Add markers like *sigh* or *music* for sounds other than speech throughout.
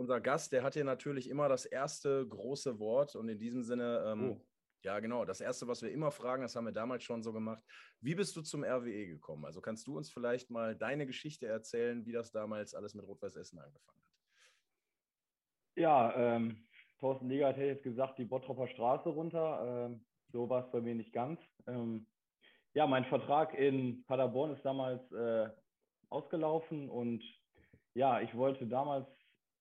unser Gast, der hat hier natürlich immer das erste große Wort und in diesem Sinne, ähm, oh. ja genau, das erste, was wir immer fragen, das haben wir damals schon so gemacht. Wie bist du zum RWE gekommen? Also kannst du uns vielleicht mal deine Geschichte erzählen, wie das damals alles mit Rot-Weiß Essen angefangen hat? Ja, ähm, Thorsten Leger hat jetzt gesagt, die Bottropper Straße runter. Ähm, so war es bei mir nicht ganz. Ähm, ja, mein Vertrag in Paderborn ist damals äh, ausgelaufen und ja, ich wollte damals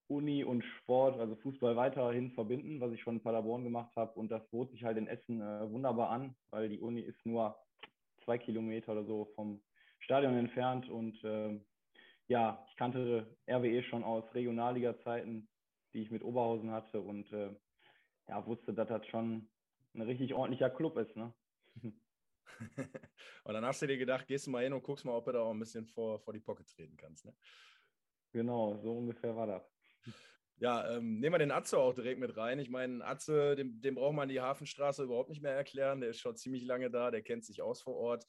Uni und Sport, also Fußball weiterhin verbinden, was ich schon in Paderborn gemacht habe. Und das bot sich halt in Essen äh, wunderbar an, weil die Uni ist nur zwei Kilometer oder so vom Stadion entfernt. Und äh, ja, ich kannte RWE schon aus Regionalliga-Zeiten, die ich mit Oberhausen hatte und äh, ja, wusste, dass das schon ein richtig ordentlicher Club ist. Ne? *laughs* und dann hast du dir gedacht, gehst du mal hin und guckst mal, ob du da auch ein bisschen vor, vor die Pocket treten kannst. Ne? Genau, so ungefähr war das. Ja, ähm, nehmen wir den Atze auch direkt mit rein. Ich meine, Atze, dem, dem braucht man die Hafenstraße überhaupt nicht mehr erklären. Der ist schon ziemlich lange da, der kennt sich aus vor Ort.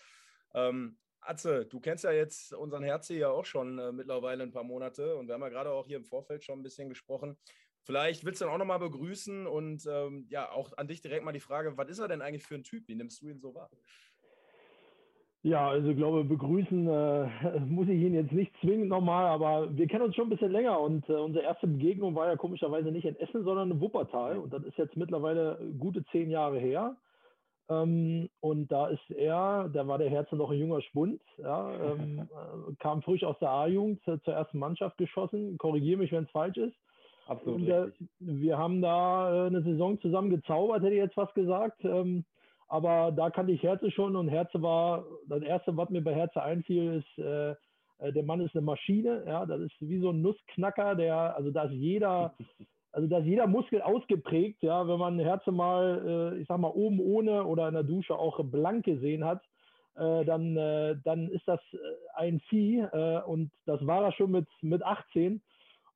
Ähm, Atze, du kennst ja jetzt unseren Herze ja auch schon äh, mittlerweile ein paar Monate und wir haben ja gerade auch hier im Vorfeld schon ein bisschen gesprochen. Vielleicht willst du ihn auch nochmal begrüßen und ähm, ja, auch an dich direkt mal die Frage, was ist er denn eigentlich für ein Typ? Wie nimmst du ihn so wahr? Ja, also ich glaube, begrüßen äh, *laughs* muss ich ihn jetzt nicht zwingend nochmal, aber wir kennen uns schon ein bisschen länger und äh, unsere erste Begegnung war ja komischerweise nicht in Essen, sondern in Wuppertal und das ist jetzt mittlerweile gute zehn Jahre her. Ähm, und da ist er, da war der Herze noch ein junger Spund, ja, ähm, *laughs* äh, kam frisch aus der A-Jugend zur, zur ersten Mannschaft geschossen. Korrigiere mich, wenn es falsch ist. Absolut. Und, äh, wir haben da äh, eine Saison zusammen gezaubert, hätte ich jetzt fast gesagt. Ähm, aber da kannte ich Herze schon und Herze war, das erste, was mir bei Herze einfiel, ist, äh, äh, der Mann ist eine Maschine, ja, das ist wie so ein Nussknacker, der, also da ist jeder, *laughs* also da ist jeder Muskel ausgeprägt, ja, wenn man Herze mal, äh, ich sag mal, oben ohne oder in der Dusche auch blank gesehen hat, äh, dann, äh, dann ist das äh, ein Vieh und das war er schon mit, mit 18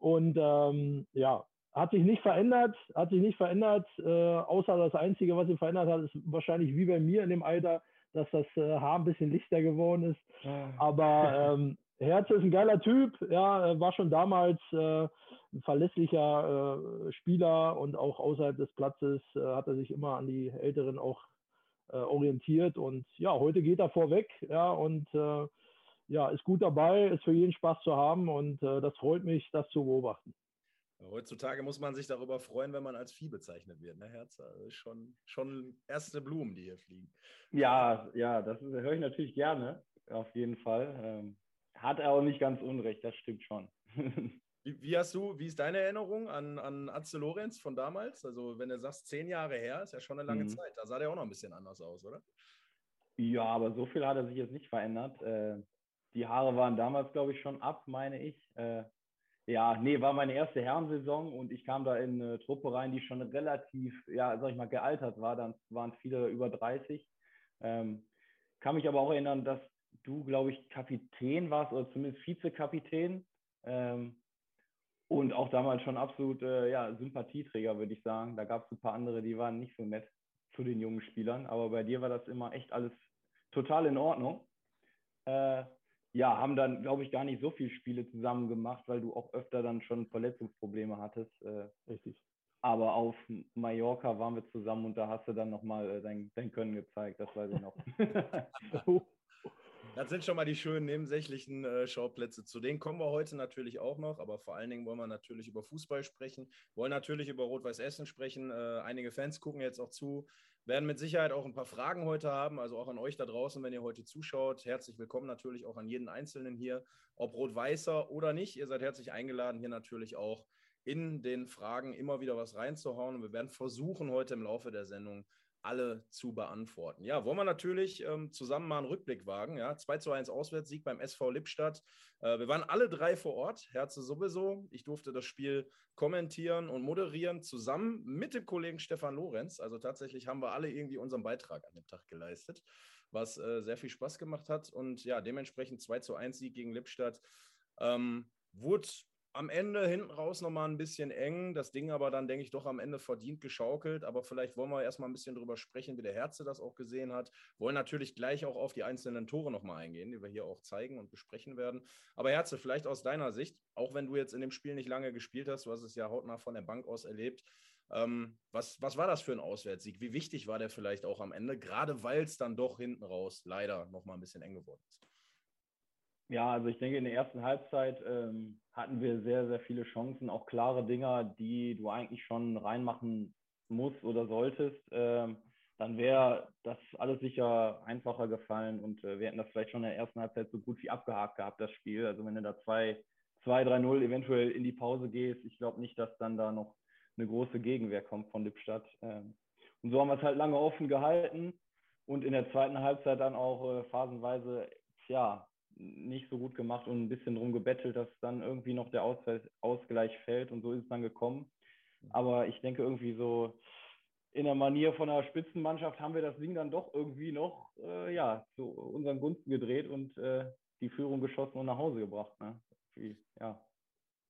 und ähm, ja, hat sich nicht verändert, hat sich nicht verändert, äh, außer das Einzige, was sich verändert hat, ist wahrscheinlich wie bei mir in dem Alter, dass das äh, Haar ein bisschen lichter geworden ist. Ja. Aber ähm, Herz ist ein geiler Typ, ja, war schon damals äh, ein verlässlicher äh, Spieler und auch außerhalb des Platzes äh, hat er sich immer an die Älteren auch äh, orientiert und ja, heute geht er vorweg, ja, und ja, ist gut dabei, ist für jeden Spaß zu haben und das freut mich, das zu beobachten. Heutzutage muss man sich darüber freuen, wenn man als Vieh bezeichnet wird, ne, Herz? Also schon, schon erste Blumen, die hier fliegen. Ja, ja, das höre ich natürlich gerne, auf jeden Fall. Ähm, hat er auch nicht ganz unrecht, das stimmt schon. *laughs* wie, wie, hast du, wie ist deine Erinnerung an, an Atze Lorenz von damals? Also, wenn du sagst, zehn Jahre her, ist ja schon eine lange mhm. Zeit. Da sah der auch noch ein bisschen anders aus, oder? Ja, aber so viel hat er sich jetzt nicht verändert. Äh, die Haare waren damals, glaube ich, schon ab, meine ich. Äh, ja, nee, war meine erste Herrensaison und ich kam da in eine Truppe rein, die schon relativ, ja, sag ich mal, gealtert war. Dann waren viele über 30. Ähm, kann mich aber auch erinnern, dass du, glaube ich, Kapitän warst oder zumindest Vizekapitän. Ähm, und auch damals schon absolut äh, ja, Sympathieträger, würde ich sagen. Da gab es ein paar andere, die waren nicht so nett zu den jungen Spielern. Aber bei dir war das immer echt alles total in Ordnung. Äh, ja, haben dann, glaube ich, gar nicht so viele Spiele zusammen gemacht, weil du auch öfter dann schon Verletzungsprobleme hattest. Äh, Richtig. Aber auf Mallorca waren wir zusammen und da hast du dann nochmal äh, dein, dein Können gezeigt, das weiß ich noch. *laughs* *laughs* Das sind schon mal die schönen nebensächlichen äh, Schauplätze. Zu denen kommen wir heute natürlich auch noch, aber vor allen Dingen wollen wir natürlich über Fußball sprechen, wollen natürlich über Rot-Weiß Essen sprechen. Äh, einige Fans gucken jetzt auch zu, werden mit Sicherheit auch ein paar Fragen heute haben, also auch an euch da draußen, wenn ihr heute zuschaut. Herzlich willkommen natürlich auch an jeden Einzelnen hier, ob Rot-Weißer oder nicht. Ihr seid herzlich eingeladen, hier natürlich auch in den Fragen immer wieder was reinzuhauen. Und wir werden versuchen, heute im Laufe der Sendung alle zu beantworten. Ja, wollen wir natürlich ähm, zusammen mal einen Rückblick wagen. Ja, 2 zu 1 Auswärtssieg beim SV Lippstadt. Äh, wir waren alle drei vor Ort, Herze sowieso. Ich durfte das Spiel kommentieren und moderieren, zusammen mit dem Kollegen Stefan Lorenz. Also tatsächlich haben wir alle irgendwie unseren Beitrag an dem Tag geleistet, was äh, sehr viel Spaß gemacht hat. Und ja, dementsprechend 2 zu 1 Sieg gegen Lippstadt. Ähm, wurde am Ende hinten raus nochmal ein bisschen eng. Das Ding aber dann, denke ich, doch am Ende verdient geschaukelt. Aber vielleicht wollen wir erstmal ein bisschen drüber sprechen, wie der Herze das auch gesehen hat. Wollen natürlich gleich auch auf die einzelnen Tore nochmal eingehen, die wir hier auch zeigen und besprechen werden. Aber Herze, vielleicht aus deiner Sicht, auch wenn du jetzt in dem Spiel nicht lange gespielt hast, du hast es ja hautnah von der Bank aus erlebt. Ähm, was, was war das für ein Auswärtssieg? Wie wichtig war der vielleicht auch am Ende, gerade weil es dann doch hinten raus leider nochmal ein bisschen eng geworden ist? Ja, also ich denke, in der ersten Halbzeit ähm, hatten wir sehr, sehr viele Chancen, auch klare Dinger, die du eigentlich schon reinmachen musst oder solltest. Ähm, dann wäre das alles sicher einfacher gefallen und äh, wir hätten das vielleicht schon in der ersten Halbzeit so gut wie abgehakt gehabt, das Spiel. Also wenn du da 2-3-0 eventuell in die Pause gehst, ich glaube nicht, dass dann da noch eine große Gegenwehr kommt von Lippstadt. Ähm, und so haben wir es halt lange offen gehalten und in der zweiten Halbzeit dann auch äh, phasenweise, ja, nicht so gut gemacht und ein bisschen drum gebettelt, dass dann irgendwie noch der Ausgleich fällt und so ist es dann gekommen. Aber ich denke irgendwie so in der Manier von einer Spitzenmannschaft haben wir das Ding dann doch irgendwie noch äh, ja, zu unseren Gunsten gedreht und äh, die Führung geschossen und nach Hause gebracht. Ne? Wie, ja.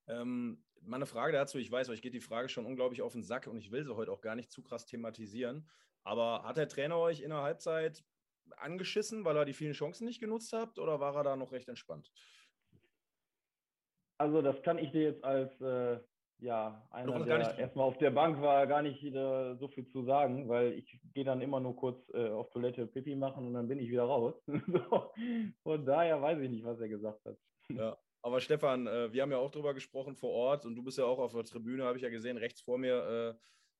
Ähm, meine Frage dazu, ich weiß, euch geht die Frage schon unglaublich auf den Sack und ich will sie heute auch gar nicht zu krass thematisieren. Aber hat der Trainer euch in der Halbzeit angeschissen, weil er die vielen Chancen nicht genutzt habt oder war er da noch recht entspannt? Also das kann ich dir jetzt als äh, ja, einer, der erstmal auf der Bank war, gar nicht äh, so viel zu sagen, weil ich gehe dann immer nur kurz äh, auf Toilette Pipi machen und dann bin ich wieder raus. *laughs* Von daher weiß ich nicht, was er gesagt hat. Ja, aber Stefan, äh, wir haben ja auch drüber gesprochen vor Ort und du bist ja auch auf der Tribüne, habe ich ja gesehen, rechts vor mir äh,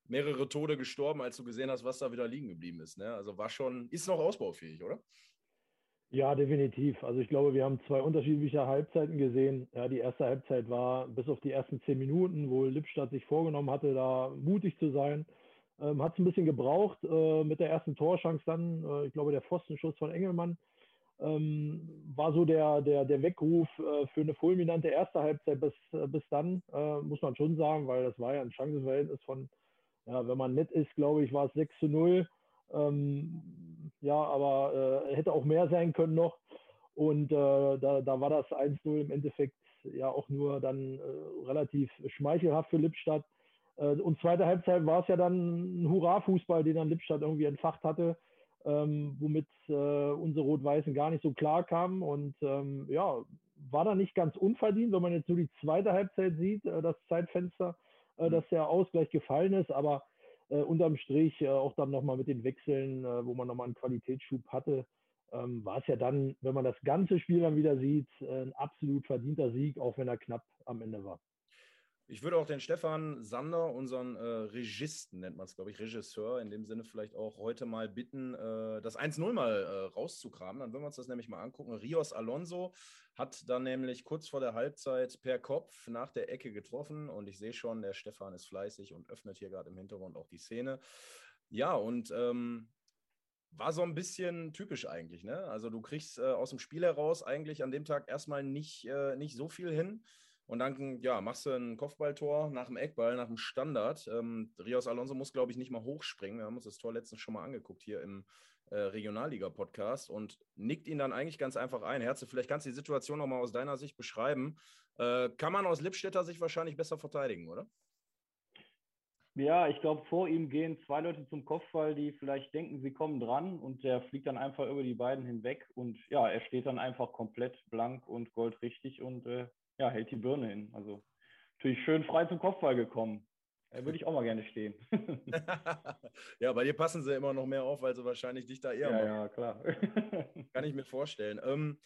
mehrere Tode gestorben, als du gesehen hast, was da wieder liegen geblieben ist. Ne? Also war schon, ist noch ausbaufähig, oder? Ja, definitiv. Also ich glaube, wir haben zwei unterschiedliche Halbzeiten gesehen. Ja, die erste Halbzeit war bis auf die ersten zehn Minuten, wo Lippstadt sich vorgenommen hatte, da mutig zu sein. Ähm, Hat es ein bisschen gebraucht äh, mit der ersten Torschance dann. Äh, ich glaube, der Pfostenschuss von Engelmann ähm, war so der, der, der Weckruf äh, für eine fulminante erste Halbzeit bis, äh, bis dann, äh, muss man schon sagen, weil das war ja ein Chancenverhältnis von ja, wenn man nett ist, glaube ich, war es 6 zu 0. Ähm, ja, aber äh, hätte auch mehr sein können noch. Und äh, da, da war das 1-0 im Endeffekt ja auch nur dann äh, relativ schmeichelhaft für Lippstadt. Äh, und zweite Halbzeit war es ja dann ein Hurra-Fußball, den dann Lippstadt irgendwie entfacht hatte, ähm, womit äh, unsere Rot-Weißen gar nicht so klar kamen. Und ähm, ja, war dann nicht ganz unverdient, wenn man jetzt nur die zweite Halbzeit sieht, äh, das Zeitfenster äh, dass der Ausgleich gefallen ist, aber äh, unterm Strich äh, auch dann nochmal mit den Wechseln, äh, wo man nochmal einen Qualitätsschub hatte, ähm, war es ja dann, wenn man das ganze Spiel dann wieder sieht, äh, ein absolut verdienter Sieg, auch wenn er knapp am Ende war. Ich würde auch den Stefan Sander, unseren äh, Registen, nennt man es, glaube ich, Regisseur, in dem Sinne vielleicht auch heute mal bitten, äh, das 1-0 mal äh, rauszukramen. Dann würden wir uns das nämlich mal angucken. Rios Alonso hat dann nämlich kurz vor der Halbzeit per Kopf nach der Ecke getroffen und ich sehe schon, der Stefan ist fleißig und öffnet hier gerade im Hintergrund auch die Szene. Ja, und ähm, war so ein bisschen typisch eigentlich. Ne? Also du kriegst äh, aus dem Spiel heraus eigentlich an dem Tag erstmal nicht, äh, nicht so viel hin. Und dann ja, machst du ein Kopfballtor nach dem Eckball, nach dem Standard. Ähm, Rios Alonso muss, glaube ich, nicht mal hochspringen. Wir haben uns das Tor letztens schon mal angeguckt hier im äh, Regionalliga-Podcast und nickt ihn dann eigentlich ganz einfach ein. Herze, vielleicht kannst du die Situation nochmal aus deiner Sicht beschreiben. Äh, kann man aus Lippstädter sich wahrscheinlich besser verteidigen, oder? Ja, ich glaube, vor ihm gehen zwei Leute zum Kopfball, die vielleicht denken, sie kommen dran und der fliegt dann einfach über die beiden hinweg und ja, er steht dann einfach komplett blank und goldrichtig und äh, ja, hält die Birne hin. Also natürlich schön frei zum Kopfball gekommen. Da würde ich auch mal gerne stehen. *laughs* ja, bei dir passen sie immer noch mehr auf, weil sie wahrscheinlich dich da eher ja, machen. Ja, klar. Kann ich mir vorstellen. Ähm,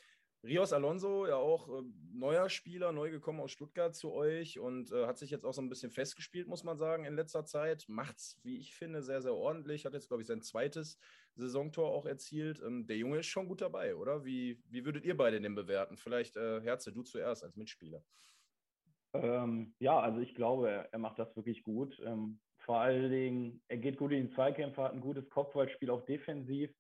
Rios Alonso, ja auch äh, neuer Spieler, neu gekommen aus Stuttgart zu euch und äh, hat sich jetzt auch so ein bisschen festgespielt, muss man sagen, in letzter Zeit. Macht's, wie ich finde, sehr, sehr ordentlich. Hat jetzt, glaube ich, sein zweites Saisontor auch erzielt. Ähm, der Junge ist schon gut dabei, oder? Wie, wie würdet ihr beide den bewerten? Vielleicht, äh, Herze, du zuerst als Mitspieler. Ähm, ja, also ich glaube, er, macht das wirklich gut. Ähm, vor allen Dingen, er geht gut in die Zweikämpfe, hat ein gutes Kopfballspiel auch defensiv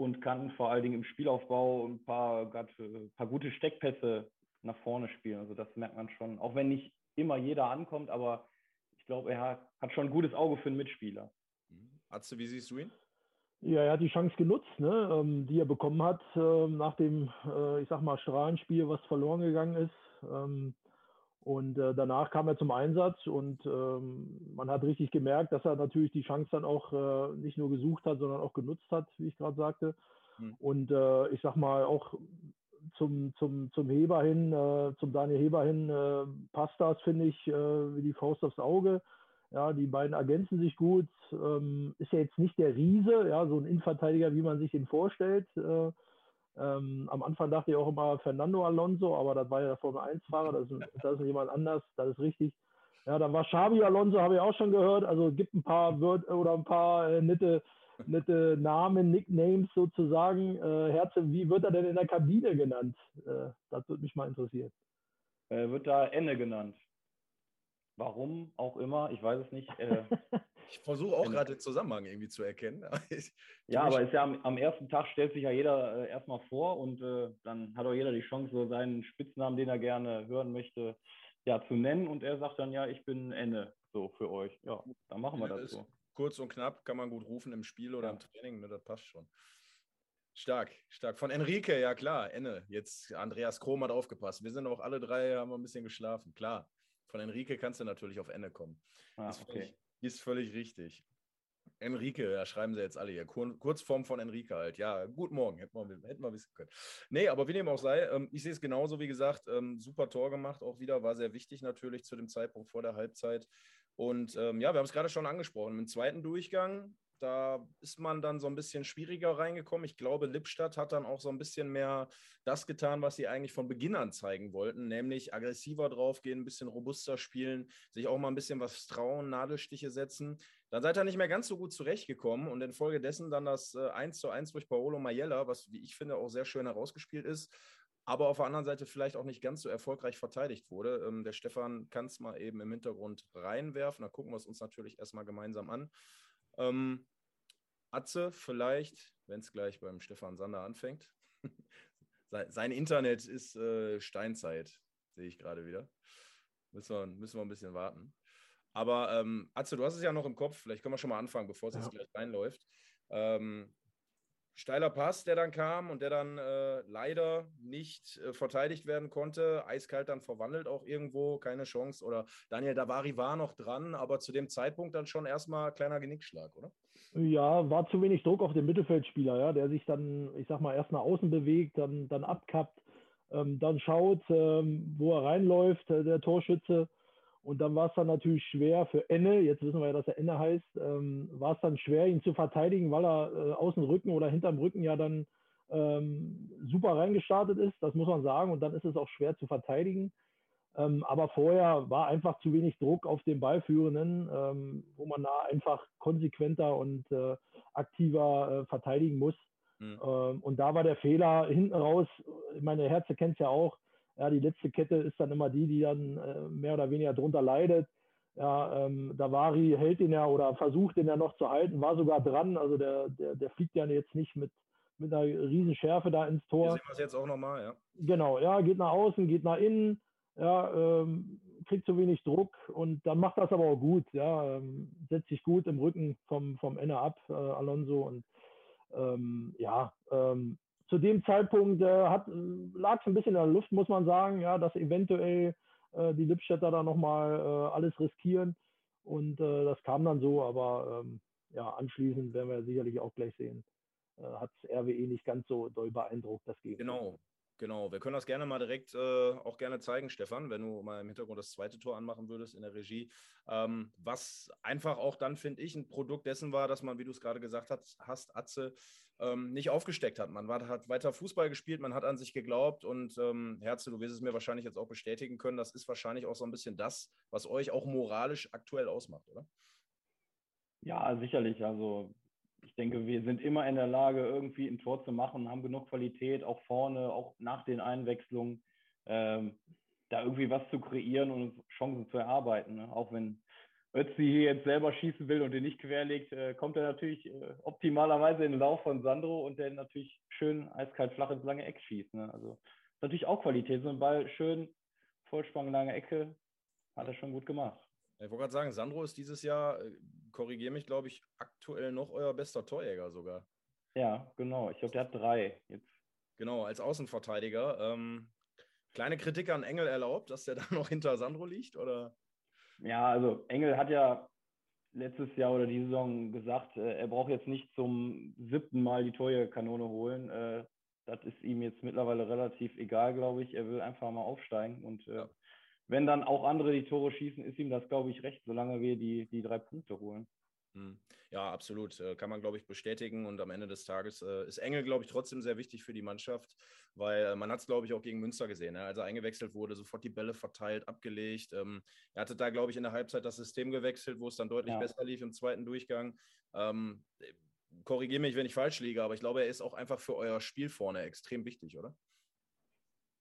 und kann vor allen Dingen im Spielaufbau ein paar, grad, ein paar gute Steckpässe nach vorne spielen. Also das merkt man schon, auch wenn nicht immer jeder ankommt, aber ich glaube, er hat, hat schon ein gutes Auge für einen Mitspieler. Mhm. Atze, wie siehst du ihn? Ja, er hat die Chance genutzt, ne, ähm, die er bekommen hat ähm, nach dem, äh, ich sag mal, Strahlenspiel, was verloren gegangen ist. Und äh, danach kam er zum Einsatz und ähm, man hat richtig gemerkt, dass er natürlich die Chance dann auch äh, nicht nur gesucht hat, sondern auch genutzt hat, wie ich gerade sagte. Mhm. Und äh, ich sag mal, auch zum, zum, zum Heber hin, äh, zum Daniel Heber hin, äh, passt das, finde ich, äh, wie die Faust aufs Auge. Ja, die beiden ergänzen sich gut. Ähm, ist ja jetzt nicht der Riese, ja, so ein Innenverteidiger, wie man sich ihn vorstellt. Äh, ähm, am Anfang dachte ich auch immer Fernando Alonso, aber das war ja der Formel 1-Fahrer, das, das, ist jemand anders, das ist richtig. Ja, dann war Xabi Alonso, habe ich auch schon gehört. Also gibt ein paar Word oder ein paar äh, nette, nette Namen, Nicknames sozusagen. Äh, Herze, wie wird er denn in der Kabine genannt? Äh, das würde mich mal interessieren. Er wird da Enne genannt. Warum auch immer, ich weiß es nicht. *laughs* Ich versuche auch gerade den Zusammenhang irgendwie zu erkennen. *laughs* ja, aber ist ja am, am, ersten Tag stellt sich ja jeder äh, erstmal vor und äh, dann hat auch jeder die Chance, so seinen Spitznamen, den er gerne hören möchte, ja, zu nennen. Und er sagt dann, ja, ich bin Enne, so für euch. Ja, dann machen wir ja, das so. Kurz und knapp kann man gut rufen im Spiel oder ja. im Training, ne, das passt schon. Stark, stark. Von Enrique, ja klar, Enne. Jetzt Andreas Krom hat aufgepasst. Wir sind auch alle drei, haben ein bisschen geschlafen, klar. Von Enrique kannst du natürlich auf Ende kommen. Ah, völlig, ist, völlig, richtig. Enrique, ja, schreiben sie jetzt alle hier. Kur Kurzform von Enrique halt. Ja, guten Morgen, hätten wir, hätten wir wissen können. Nee, aber wie dem auch sei, ähm, ich sehe es genauso, wie gesagt, ähm, super Tor gemacht, auch wieder, war sehr wichtig natürlich zu dem Zeitpunkt vor der Halbzeit. Und ähm, ja, wir haben es gerade schon angesprochen. Im zweiten Durchgang da ist man dann so ein bisschen schwieriger reingekommen. Ich glaube, Lippstadt hat dann auch so ein bisschen mehr das getan, was sie eigentlich von Beginn an zeigen wollten, nämlich aggressiver draufgehen, ein bisschen robuster spielen, sich auch mal ein bisschen was trauen, Nadelstiche setzen. Dann seid ihr nicht mehr ganz so gut zurechtgekommen und infolgedessen dann das äh, 1 zu 1 durch Paolo Maiella, was, wie ich finde, auch sehr schön herausgespielt ist aber auf der anderen Seite vielleicht auch nicht ganz so erfolgreich verteidigt wurde. Ähm, der Stefan kann es mal eben im Hintergrund reinwerfen. Da gucken wir es uns natürlich erstmal gemeinsam an. Ähm, Atze, vielleicht, wenn es gleich beim Stefan Sander anfängt. *laughs* Sein Internet ist äh, Steinzeit, sehe ich gerade wieder. Müssen wir, müssen wir ein bisschen warten. Aber ähm, Atze, du hast es ja noch im Kopf. Vielleicht können wir schon mal anfangen, bevor es ja. jetzt gleich reinläuft. Ähm, steiler Pass, der dann kam und der dann äh, leider nicht äh, verteidigt werden konnte. Eiskalt dann verwandelt auch irgendwo, keine Chance. Oder Daniel Davari war noch dran, aber zu dem Zeitpunkt dann schon erstmal kleiner Genickschlag, oder? Ja, war zu wenig Druck auf den Mittelfeldspieler, ja, der sich dann, ich sag mal, erst nach außen bewegt, dann, dann abkappt, ähm, dann schaut, ähm, wo er reinläuft, äh, der Torschütze. Und dann war es dann natürlich schwer für Enne, jetzt wissen wir ja, dass er Enne heißt, ähm, war es dann schwer, ihn zu verteidigen, weil er äh, außen Rücken oder hinterm Rücken ja dann ähm, super reingestartet ist, das muss man sagen. Und dann ist es auch schwer zu verteidigen. Ähm, aber vorher war einfach zu wenig Druck auf den Ballführenden, ähm, wo man da einfach konsequenter und äh, aktiver äh, verteidigen muss. Mhm. Ähm, und da war der Fehler hinten raus. Meine Herze kennt es ja auch ja, die letzte Kette ist dann immer die, die dann äh, mehr oder weniger drunter leidet. Ja, ähm, Davari hält ihn ja oder versucht ihn ja noch zu halten, war sogar dran. Also der, der, der fliegt ja jetzt nicht mit, mit einer riesen Schärfe da ins Tor. Wir sehen wir es jetzt auch nochmal, ja. Genau, ja, geht nach außen, geht nach innen, ja, ähm, kriegt zu wenig Druck und dann macht das aber auch gut, ja, ähm, setzt sich gut im Rücken vom, vom Ende ab, äh, Alonso und ähm, ja, ähm, zu dem Zeitpunkt äh, lag es ein bisschen in der Luft, muss man sagen, ja, dass eventuell äh, die Lippstädter da nochmal äh, alles riskieren. Und äh, das kam dann so, aber ähm, ja, anschließend werden wir sicherlich auch gleich sehen, äh, hat RWE nicht ganz so doll beeindruckt, das Gegenteil. Genau, Genau, wir können das gerne mal direkt äh, auch gerne zeigen, Stefan, wenn du mal im Hintergrund das zweite Tor anmachen würdest in der Regie. Ähm, was einfach auch dann, finde ich, ein Produkt dessen war, dass man, wie du es gerade gesagt hast, hast Atze, ähm, nicht aufgesteckt hat. Man war, hat weiter Fußball gespielt, man hat an sich geglaubt und ähm, Herze, du wirst es mir wahrscheinlich jetzt auch bestätigen können, das ist wahrscheinlich auch so ein bisschen das, was euch auch moralisch aktuell ausmacht, oder? Ja, sicherlich. Also ich denke, wir sind immer in der Lage, irgendwie ein Tor zu machen, haben genug Qualität, auch vorne, auch nach den Einwechslungen, ähm, da irgendwie was zu kreieren und Chancen zu erarbeiten. Ne? Auch wenn Ötzi hier jetzt selber schießen will und den nicht querlegt, äh, kommt er natürlich äh, optimalerweise in den Lauf von Sandro und der natürlich schön eiskalt flach ins lange Eck schießt. Ne? Also natürlich auch Qualität. So ein Ball schön, Vollsprung, lange Ecke, hat er schon gut gemacht. Ich wollte gerade sagen, Sandro ist dieses Jahr, äh, korrigiere mich, glaube ich, aktuell noch euer bester Torjäger sogar. Ja, genau. Ich glaube, der hat drei jetzt. Genau, als Außenverteidiger. Ähm, Kleine Kritik an Engel erlaubt, dass der *laughs* da noch hinter Sandro liegt, oder? Ja, also Engel hat ja letztes Jahr oder die Saison gesagt, äh, er braucht jetzt nicht zum siebten Mal die Torjägerkanone holen. Äh, das ist ihm jetzt mittlerweile relativ egal, glaube ich. Er will einfach mal aufsteigen und äh, ja. Wenn dann auch andere die Tore schießen, ist ihm das, glaube ich, recht, solange wir die, die drei Punkte holen. Hm. Ja, absolut. Äh, kann man, glaube ich, bestätigen. Und am Ende des Tages äh, ist Engel, glaube ich, trotzdem sehr wichtig für die Mannschaft, weil äh, man hat es, glaube ich, auch gegen Münster gesehen. Ne? Als er eingewechselt wurde, sofort die Bälle verteilt, abgelegt. Ähm, er hatte da, glaube ich, in der Halbzeit das System gewechselt, wo es dann deutlich ja. besser lief im zweiten Durchgang. Ähm, Korrigiere mich, wenn ich falsch liege, aber ich glaube, er ist auch einfach für euer Spiel vorne extrem wichtig, oder?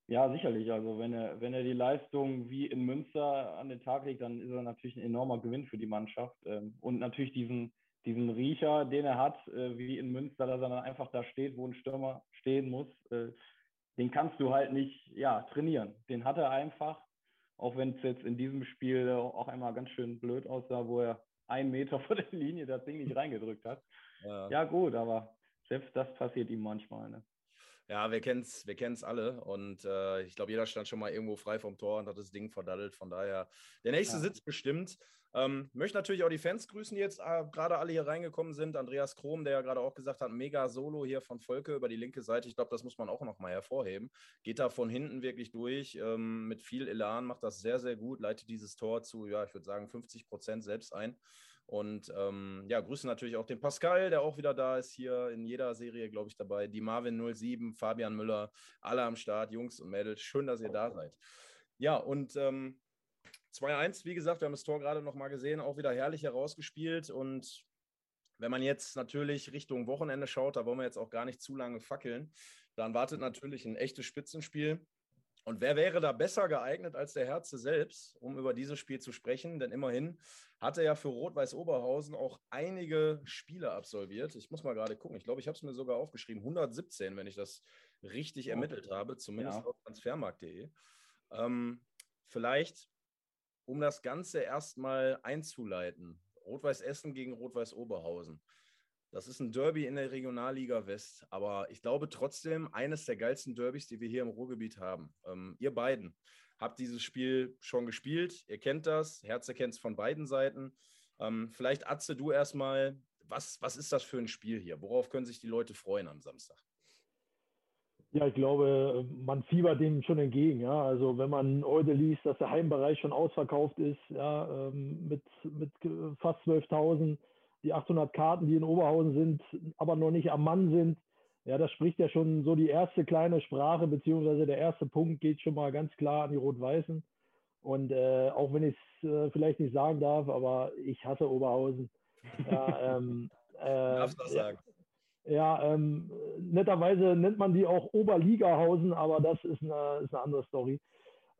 Ja, sicherlich. Also wenn er, wenn er die Leistung wie in Münster an den Tag legt, dann ist er natürlich ein enormer Gewinn für die Mannschaft. Ähm, und natürlich diesen, diesen Riecher, den er hat, äh, wie in Münster, dass er dann einfach da steht, wo ein Stürmer stehen muss, äh, den kannst du halt nicht ja, trainieren. Den hat er einfach, auch wenn es jetzt in diesem Spiel auch einmal ganz schön blöd aussah, wo er einen Meter vor der Linie das Ding nicht reingedrückt hat. Ja, ja gut, aber selbst das passiert ihm manchmal. Ne? Ja, wir kennen es wir kennen's alle und äh, ich glaube, jeder stand schon mal irgendwo frei vom Tor und hat das Ding verdaddelt. Von daher, der nächste ja. sitzt bestimmt. Ähm, möchte natürlich auch die Fans grüßen, die jetzt äh, gerade alle hier reingekommen sind. Andreas Krom, der ja gerade auch gesagt hat, mega Solo hier von Volke über die linke Seite. Ich glaube, das muss man auch noch mal hervorheben. Geht da von hinten wirklich durch ähm, mit viel Elan, macht das sehr, sehr gut, leitet dieses Tor zu, ja, ich würde sagen, 50 Prozent selbst ein. Und ähm, ja, grüße natürlich auch den Pascal, der auch wieder da ist, hier in jeder Serie, glaube ich, dabei. Die Marvin07, Fabian Müller, alle am Start, Jungs und Mädels. Schön, dass ihr da seid. Ja, und ähm, 2-1, wie gesagt, wir haben das Tor gerade noch mal gesehen, auch wieder herrlich herausgespielt. Und wenn man jetzt natürlich Richtung Wochenende schaut, da wollen wir jetzt auch gar nicht zu lange fackeln, dann wartet natürlich ein echtes Spitzenspiel. Und wer wäre da besser geeignet als der Herze selbst, um über dieses Spiel zu sprechen? Denn immerhin hat er ja für Rot-Weiß Oberhausen auch einige Spiele absolviert. Ich muss mal gerade gucken. Ich glaube, ich habe es mir sogar aufgeschrieben. 117, wenn ich das richtig ermittelt habe, zumindest ja. auf transfermarkt.de. Ähm, vielleicht, um das Ganze erstmal einzuleiten. Rot-Weiß Essen gegen Rot-Weiß Oberhausen. Das ist ein Derby in der Regionalliga West, aber ich glaube trotzdem eines der geilsten Derbys, die wir hier im Ruhrgebiet haben. Ähm, ihr beiden habt dieses Spiel schon gespielt, ihr kennt das, Herz erkennt es von beiden Seiten. Ähm, vielleicht Atze, du erstmal, was, was ist das für ein Spiel hier? Worauf können sich die Leute freuen am Samstag? Ja, ich glaube, man fiebert dem schon entgegen. Ja, also wenn man heute liest, dass der Heimbereich schon ausverkauft ist, ja, ähm, mit, mit fast 12.000 die 800 Karten, die in Oberhausen sind, aber noch nicht am Mann sind. Ja, das spricht ja schon so die erste kleine Sprache, beziehungsweise der erste Punkt geht schon mal ganz klar an die Rot-Weißen. Und äh, auch wenn ich es äh, vielleicht nicht sagen darf, aber ich hasse Oberhausen. Ja, *laughs* ähm, äh, Darfst du das sagen? Ja, ähm, netterweise nennt man die auch Oberligahausen, aber das ist eine, ist eine andere Story.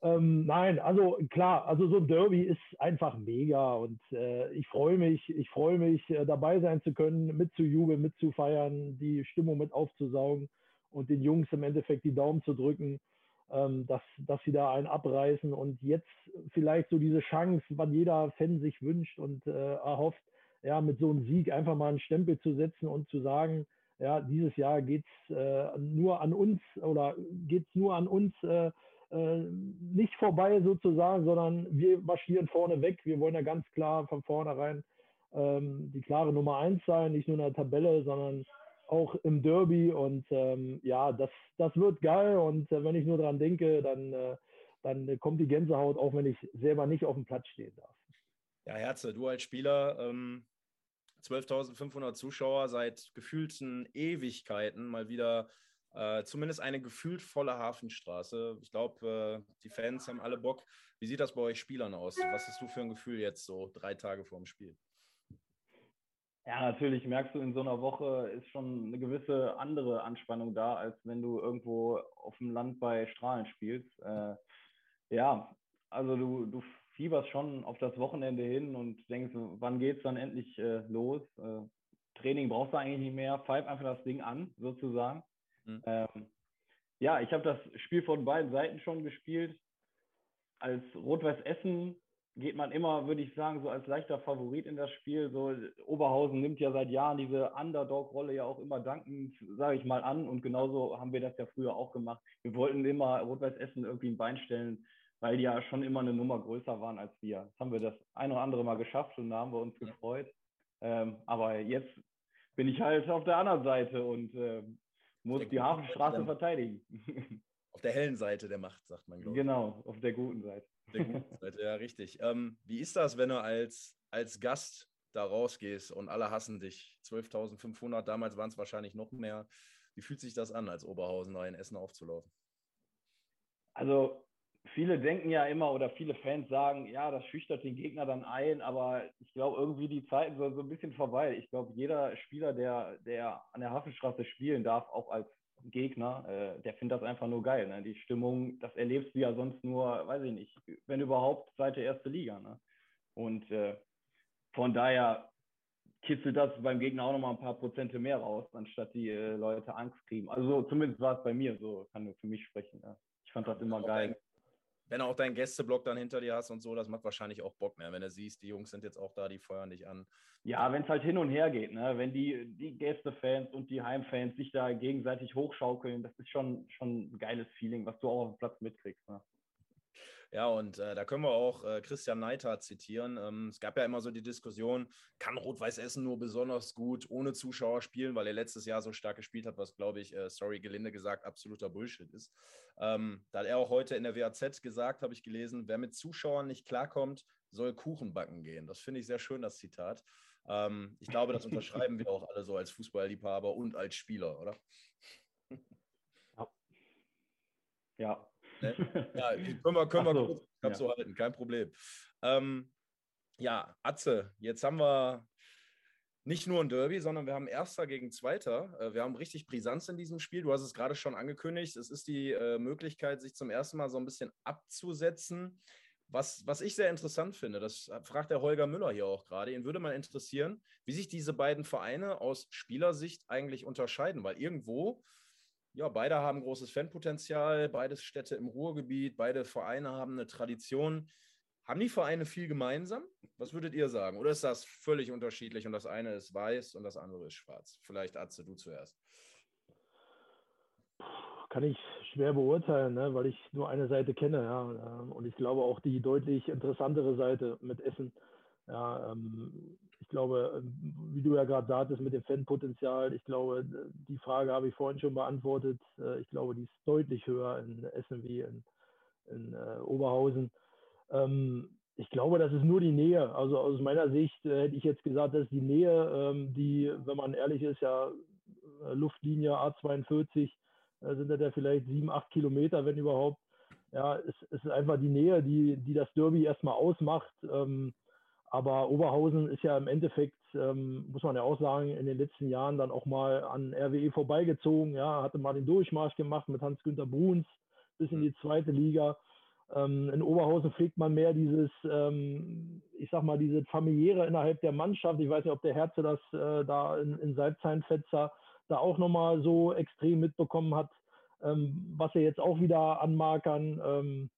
Ähm, nein, also klar, also so ein Derby ist einfach mega und äh, ich freue mich, ich freue mich, äh, dabei sein zu können, mitzujubeln, mitzufeiern, die Stimmung mit aufzusaugen und den Jungs im Endeffekt die Daumen zu drücken, ähm, dass, dass sie da einen abreißen und jetzt vielleicht so diese Chance, wann jeder Fan sich wünscht und äh, erhofft, ja, mit so einem Sieg einfach mal einen Stempel zu setzen und zu sagen, ja, dieses Jahr geht es äh, nur an uns oder geht es nur an uns, äh, äh, nicht vorbei sozusagen, sondern wir marschieren vorne weg. Wir wollen ja ganz klar von vornherein ähm, die klare Nummer eins sein, nicht nur in der Tabelle, sondern auch im Derby. Und ähm, ja, das, das wird geil. Und äh, wenn ich nur daran denke, dann, äh, dann kommt die Gänsehaut, auch wenn ich selber nicht auf dem Platz stehen darf. Ja, Herze, du als Spieler, ähm, 12.500 Zuschauer seit gefühlten Ewigkeiten mal wieder äh, zumindest eine gefühlt volle Hafenstraße. Ich glaube, äh, die Fans haben alle Bock. Wie sieht das bei euch Spielern aus? Was hast du für ein Gefühl jetzt so drei Tage vor dem Spiel? Ja, natürlich merkst du in so einer Woche ist schon eine gewisse andere Anspannung da, als wenn du irgendwo auf dem Land bei Strahlen spielst. Äh, ja, also du, du fieberst schon auf das Wochenende hin und denkst, wann geht es dann endlich äh, los? Äh, Training brauchst du eigentlich nicht mehr, pfeif einfach das Ding an, sozusagen. Mhm. Ähm, ja, ich habe das Spiel von beiden Seiten schon gespielt. Als Rot-Weiß Essen geht man immer, würde ich sagen, so als leichter Favorit in das Spiel. So Oberhausen nimmt ja seit Jahren diese Underdog-Rolle ja auch immer dankend, sage ich mal, an. Und genauso haben wir das ja früher auch gemacht. Wir wollten immer Rot-Weiß Essen irgendwie ein Bein stellen, weil die ja schon immer eine Nummer größer waren als wir. Jetzt haben wir das ein oder andere Mal geschafft und da haben wir uns gefreut. Ähm, aber jetzt bin ich halt auf der anderen Seite und äh, muss die Hafenstraße verteidigen. *laughs* Auf der hellen Seite der Macht, sagt man, glaube ich. Genau, auf der guten Seite. Der guten Seite, ja, richtig. Ähm, wie ist das, wenn du als, als Gast da rausgehst und alle hassen dich? 12.500, damals waren es wahrscheinlich noch mehr. Wie fühlt sich das an, als Oberhausen da in Essen aufzulaufen? Also viele denken ja immer oder viele Fans sagen, ja, das schüchtert den Gegner dann ein, aber ich glaube irgendwie die Zeiten sind so ein bisschen vorbei. Ich glaube, jeder Spieler, der, der an der Hafenstraße spielen darf, auch als Gegner, äh, der findet das einfach nur geil. Ne? Die Stimmung, das erlebst du ja sonst nur, weiß ich nicht, wenn überhaupt, zweite, erste Liga. Ne? Und äh, von daher kitzelt das beim Gegner auch nochmal ein paar Prozente mehr raus, anstatt die äh, Leute Angst kriegen. Also zumindest war es bei mir so, kann nur für mich sprechen. Ja. Ich fand das immer geil wenn du auch deinen Gästeblock dann hinter dir hast und so, das macht wahrscheinlich auch Bock mehr, wenn du siehst, die Jungs sind jetzt auch da, die feuern dich an. Ja, wenn es halt hin und her geht, ne? wenn die, die Gästefans und die Heimfans sich da gegenseitig hochschaukeln, das ist schon, schon ein geiles Feeling, was du auch auf dem Platz mitkriegst. Ne? Ja, und äh, da können wir auch äh, Christian Neiter zitieren. Ähm, es gab ja immer so die Diskussion, kann Rot-Weiß Essen nur besonders gut ohne Zuschauer spielen, weil er letztes Jahr so stark gespielt hat, was, glaube ich, äh, sorry, gelinde gesagt, absoluter Bullshit ist. Ähm, da hat er auch heute in der WAZ gesagt, habe ich gelesen, wer mit Zuschauern nicht klarkommt, soll Kuchen backen gehen. Das finde ich sehr schön, das Zitat. Ähm, ich glaube, das unterschreiben wir auch alle so als Fußballliebhaber und als Spieler, oder? Ja. *laughs* Ja, Ne? Ja, können wir, können wir so, kurz ja. so halten, kein Problem. Ähm, ja, Atze, jetzt haben wir nicht nur ein Derby, sondern wir haben Erster gegen Zweiter. Äh, wir haben richtig Brisanz in diesem Spiel. Du hast es gerade schon angekündigt. Es ist die äh, Möglichkeit, sich zum ersten Mal so ein bisschen abzusetzen. Was, was ich sehr interessant finde, das fragt der Holger Müller hier auch gerade, ihn würde mal interessieren, wie sich diese beiden Vereine aus Spielersicht eigentlich unterscheiden, weil irgendwo ja, beide haben großes Fanpotenzial, beides Städte im Ruhrgebiet, beide Vereine haben eine Tradition. Haben die Vereine viel gemeinsam? Was würdet ihr sagen? Oder ist das völlig unterschiedlich und das eine ist weiß und das andere ist schwarz? Vielleicht Atze, du zuerst. Kann ich schwer beurteilen, ne? weil ich nur eine Seite kenne. Ja. Und ich glaube auch die deutlich interessantere Seite mit Essen. Ja, ähm, glaube, ähm, wie du ja gerade sagtest mit dem Fanpotenzial, ich glaube, die Frage habe ich vorhin schon beantwortet. Äh, ich glaube, die ist deutlich höher in wie in, in äh, Oberhausen. Ähm, ich glaube, das ist nur die Nähe. Also aus meiner Sicht äh, hätte ich jetzt gesagt, dass die Nähe, ähm, die, wenn man ehrlich ist, ja äh, Luftlinie A42, äh, sind das ja vielleicht sieben, acht Kilometer, wenn überhaupt. Ja, es, es ist einfach die Nähe, die, die das Derby erstmal ausmacht. Ähm, aber Oberhausen ist ja im Endeffekt, ähm, muss man ja auch sagen, in den letzten Jahren dann auch mal an RWE vorbeigezogen. Ja, hatte mal den Durchmarsch gemacht mit Hans-Günter Bruns bis in die zweite Liga. Ähm, in Oberhausen pflegt man mehr dieses, ähm, ich sag mal, diese familiäre innerhalb der Mannschaft. Ich weiß nicht, ob der Herze das äh, da in, in Salzheinfetzer da auch nochmal so extrem mitbekommen hat, ähm, was er jetzt auch wieder anmarkern, ähm,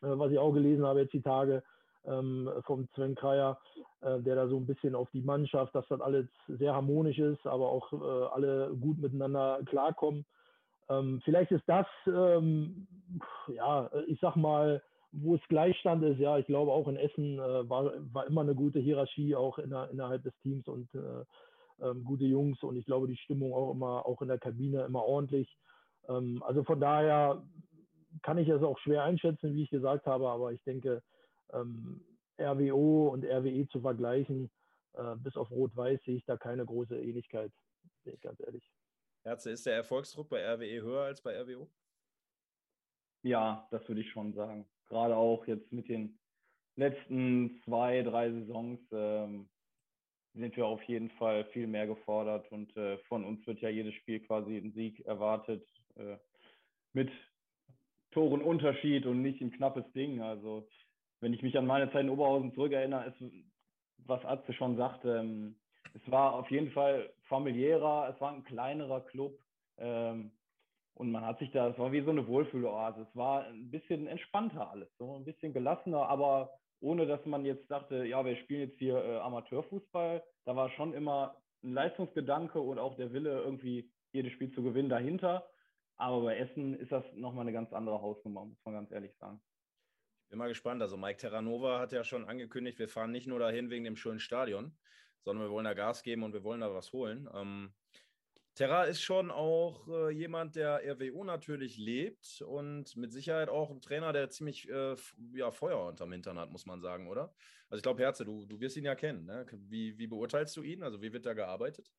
äh, was ich auch gelesen habe jetzt die Tage ähm, vom Sven Kreier, äh, der da so ein bisschen auf die Mannschaft, dass das alles sehr harmonisch ist, aber auch äh, alle gut miteinander klarkommen. Ähm, vielleicht ist das, ähm, ja, ich sag mal, wo es Gleichstand ist, ja, ich glaube auch in Essen äh, war, war immer eine gute Hierarchie auch in der, innerhalb des Teams und äh, ähm, gute Jungs und ich glaube die Stimmung auch immer, auch in der Kabine immer ordentlich. Ähm, also von daher kann ich es auch schwer einschätzen, wie ich gesagt habe, aber ich denke, ähm, RWO und RWE zu vergleichen, äh, bis auf Rot-Weiß sehe ich da keine große Ähnlichkeit, bin ich ganz ehrlich. Herze, ist der Erfolgsdruck bei RWE höher als bei RWO? Ja, das würde ich schon sagen. Gerade auch jetzt mit den letzten zwei, drei Saisons ähm, sind wir auf jeden Fall viel mehr gefordert und äh, von uns wird ja jedes Spiel quasi ein Sieg erwartet äh, mit Toren Unterschied und nicht ein knappes Ding. Also wenn ich mich an meine Zeit in Oberhausen zurückerinnere, ist, was Atze schon sagte, ähm, es war auf jeden Fall familiärer, es war ein kleinerer Club ähm, und man hat sich da, es war wie so eine Wohlfühloase. Es war ein bisschen entspannter alles, so ein bisschen gelassener, aber ohne dass man jetzt dachte, ja, wir spielen jetzt hier äh, Amateurfußball. Da war schon immer ein Leistungsgedanke und auch der Wille, irgendwie jedes Spiel zu gewinnen dahinter. Aber bei Essen ist das nochmal eine ganz andere Hausnummer, muss man ganz ehrlich sagen. Bin mal gespannt. Also Mike Terranova hat ja schon angekündigt, wir fahren nicht nur dahin wegen dem schönen Stadion, sondern wir wollen da Gas geben und wir wollen da was holen. Ähm, Terra ist schon auch äh, jemand, der RWO natürlich lebt und mit Sicherheit auch ein Trainer, der ziemlich äh, ja, Feuer unterm Hintern hat, muss man sagen, oder? Also ich glaube, Herze, du, du wirst ihn ja kennen. Ne? Wie, wie beurteilst du ihn? Also wie wird da gearbeitet?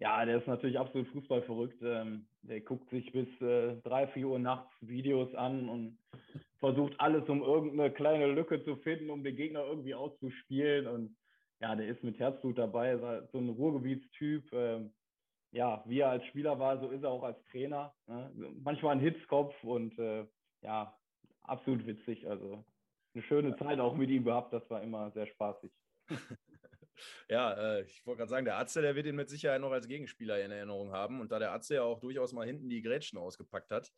Ja, der ist natürlich absolut fußballverrückt. Ähm, der guckt sich bis äh, drei, vier Uhr nachts Videos an und versucht alles, um irgendeine kleine Lücke zu finden, um den Gegner irgendwie auszuspielen. Und ja, der ist mit Herzblut dabei, so ein Ruhrgebietstyp. Ähm, ja, wie er als Spieler war, so ist er auch als Trainer. Ne? Manchmal ein Hitzkopf und äh, ja, absolut witzig. Also eine schöne Zeit auch mit ihm gehabt, das war immer sehr spaßig. *laughs* ja, äh, ich wollte gerade sagen, der Atze, der wird ihn mit Sicherheit noch als Gegenspieler in Erinnerung haben. Und da der Atze ja auch durchaus mal hinten die Grätschen ausgepackt hat,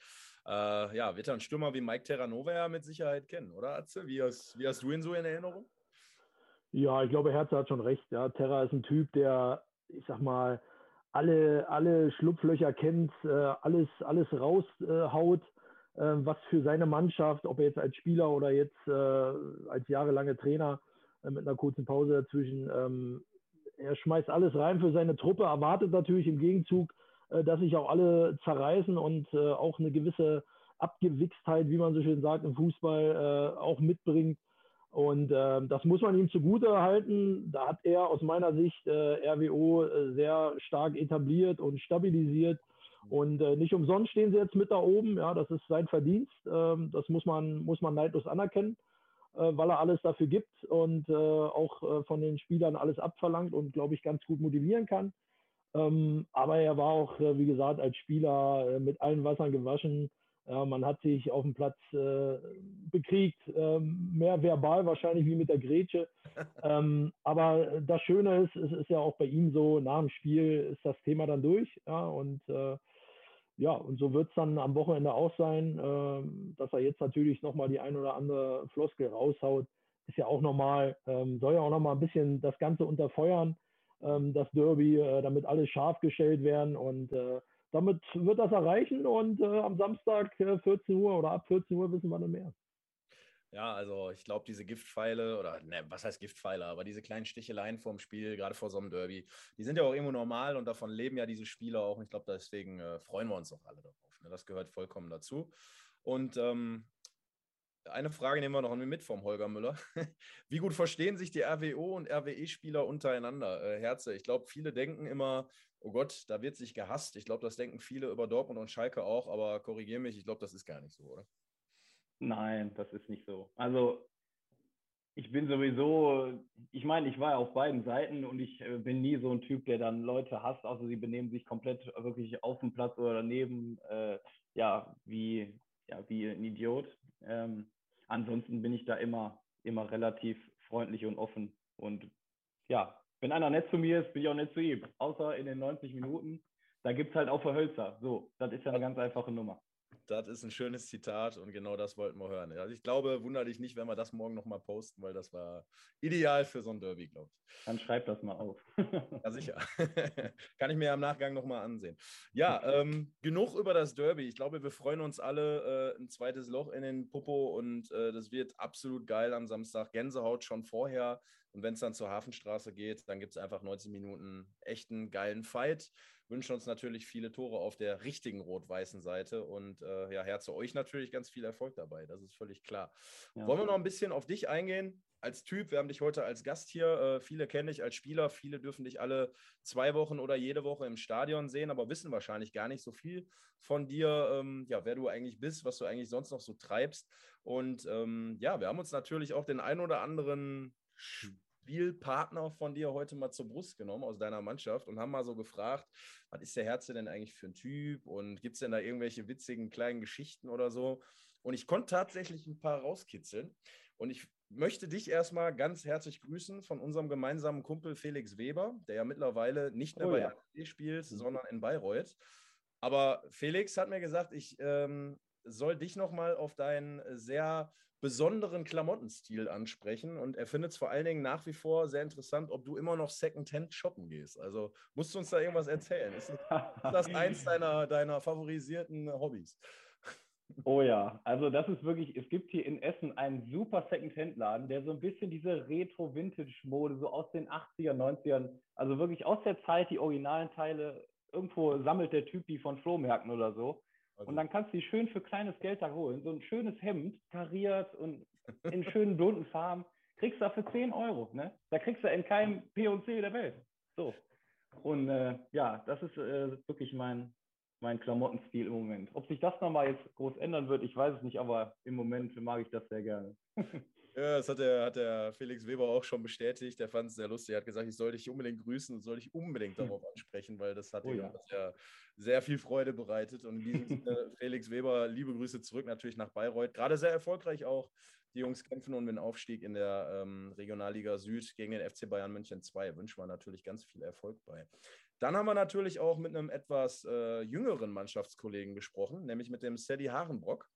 äh, ja, wird er einen Stürmer wie Mike Terranova ja mit Sicherheit kennen, oder Atze? Wie hast, wie hast du ihn so in Erinnerung? Ja, ich glaube, Herze hat schon recht. Ja. Terra ist ein Typ, der, ich sag mal, alle, alle Schlupflöcher kennt, äh, alles, alles raushaut, äh, was für seine Mannschaft, ob er jetzt als Spieler oder jetzt äh, als jahrelange Trainer mit einer kurzen Pause dazwischen, ähm, er schmeißt alles rein für seine Truppe, erwartet natürlich im Gegenzug, dass sich auch alle zerreißen und auch eine gewisse Abgewichstheit, wie man so schön sagt, im Fußball auch mitbringt. Und äh, das muss man ihm zugute halten. Da hat er aus meiner Sicht äh, RWO äh, sehr stark etabliert und stabilisiert. Und äh, nicht umsonst stehen sie jetzt mit da oben. Ja, das ist sein Verdienst. Ähm, das muss man, muss man neidlos anerkennen, äh, weil er alles dafür gibt und äh, auch von den Spielern alles abverlangt und, glaube ich, ganz gut motivieren kann. Ähm, aber er war auch, wie gesagt, als Spieler mit allen Wassern gewaschen man hat sich auf dem Platz äh, bekriegt, äh, mehr verbal wahrscheinlich wie mit der Grätsche. *laughs* ähm, aber das Schöne ist, es ist ja auch bei ihm so, nach dem Spiel ist das Thema dann durch. Und äh, ja, und so wird es dann am Wochenende auch sein, ähm, dass er jetzt natürlich nochmal die ein oder andere Floskel raushaut. Ist ja auch nochmal, ähm, soll ja auch nochmal ein bisschen das Ganze unterfeuern, ähm, das Derby, äh, damit alles scharf gestellt werden und äh, damit wird das erreichen und äh, am Samstag äh, 14 Uhr oder ab 14 Uhr wissen wir dann mehr. Ja, also ich glaube, diese Giftpfeile oder ne, was heißt Giftpfeile, aber diese kleinen Sticheleien vorm Spiel, gerade vor so einem Derby, die sind ja auch irgendwo normal und davon leben ja diese Spieler auch. Und ich glaube, deswegen äh, freuen wir uns auch alle darauf. Ne? Das gehört vollkommen dazu. Und ähm, eine Frage nehmen wir noch mit vom Holger Müller. *laughs* Wie gut verstehen sich die RWO und RWE-Spieler untereinander? Äh, Herze, ich glaube, viele denken immer, oh Gott, da wird sich gehasst. Ich glaube, das denken viele über Dortmund und Schalke auch, aber korrigiere mich, ich glaube, das ist gar nicht so, oder? Nein, das ist nicht so. Also ich bin sowieso, ich meine, ich war ja auf beiden Seiten und ich äh, bin nie so ein Typ, der dann Leute hasst, außer sie benehmen sich komplett wirklich auf dem Platz oder daneben, äh, ja, wie, ja, wie ein Idiot. Ähm, ansonsten bin ich da immer, immer relativ freundlich und offen und ja, wenn einer nett zu mir ist, bin ich auch nett zu ihm. Außer in den 90 Minuten, da gibt es halt auch Verhölzer. So, das ist ja eine ganz einfache Nummer. Das ist ein schönes Zitat und genau das wollten wir hören. Also ich glaube, wundere dich nicht, wenn wir das morgen nochmal posten, weil das war ideal für so ein Derby, glaube ich. Dann schreib das mal auf. ja, sicher. *laughs* Kann ich mir ja im Nachgang nochmal ansehen. Ja, ähm, genug über das Derby. Ich glaube, wir freuen uns alle äh, ein zweites Loch in den Popo und äh, das wird absolut geil am Samstag. Gänsehaut schon vorher. Und wenn es dann zur Hafenstraße geht, dann gibt es einfach 19 Minuten echten geilen Fight wünschen uns natürlich viele Tore auf der richtigen rot-weißen Seite und äh, ja, Herz zu euch natürlich ganz viel Erfolg dabei, das ist völlig klar. Ja. Wollen wir noch ein bisschen auf dich eingehen? Als Typ, wir haben dich heute als Gast hier. Äh, viele kennen dich als Spieler, viele dürfen dich alle zwei Wochen oder jede Woche im Stadion sehen, aber wissen wahrscheinlich gar nicht so viel von dir, ähm, ja, wer du eigentlich bist, was du eigentlich sonst noch so treibst. Und ähm, ja, wir haben uns natürlich auch den ein oder anderen Spielpartner von dir heute mal zur Brust genommen aus deiner Mannschaft und haben mal so gefragt, was ist der Herze denn eigentlich für ein Typ und gibt es denn da irgendwelche witzigen kleinen Geschichten oder so? Und ich konnte tatsächlich ein paar rauskitzeln. Und ich möchte dich erstmal ganz herzlich grüßen von unserem gemeinsamen Kumpel Felix Weber, der ja mittlerweile nicht mehr oh, bei ja. RT spielt, mhm. sondern in Bayreuth. Aber Felix hat mir gesagt, ich ähm, soll dich nochmal auf deinen sehr besonderen Klamottenstil ansprechen und er findet es vor allen Dingen nach wie vor sehr interessant, ob du immer noch Secondhand shoppen gehst. Also musst du uns da irgendwas erzählen? Ist das, eins *laughs* deiner, deiner favorisierten Hobbys? Oh ja, also das ist wirklich, es gibt hier in Essen einen super Second-Hand-Laden, der so ein bisschen diese Retro-Vintage-Mode so aus den 80er, 90ern, also wirklich aus der Zeit die originalen Teile, irgendwo sammelt der Typ die von Flohmärkten oder so. Also. Und dann kannst du die schön für kleines Geld da holen. So ein schönes Hemd, kariert und in *laughs* schönen bunten Farben, kriegst du für 10 Euro. Ne? Da kriegst du in keinem P&C der Welt. So. Und äh, ja, das ist äh, wirklich mein, mein Klamottenstil im Moment. Ob sich das nochmal jetzt groß ändern wird, ich weiß es nicht, aber im Moment mag ich das sehr gerne. *laughs* Ja, das hat der, hat der Felix Weber auch schon bestätigt. Der fand es sehr lustig. Er hat gesagt, ich soll dich unbedingt grüßen und soll dich unbedingt hm. darauf ansprechen, weil das hat oh, ihm ja. sehr, sehr viel Freude bereitet. Und in diesem *laughs* Sinne, Felix Weber, liebe Grüße zurück natürlich nach Bayreuth. Gerade sehr erfolgreich auch. Die Jungs kämpfen um den Aufstieg in der ähm, Regionalliga Süd gegen den FC Bayern München 2. Wünschen wir natürlich ganz viel Erfolg bei. Dann haben wir natürlich auch mit einem etwas äh, jüngeren Mannschaftskollegen gesprochen, nämlich mit dem Sadie Harenbrock.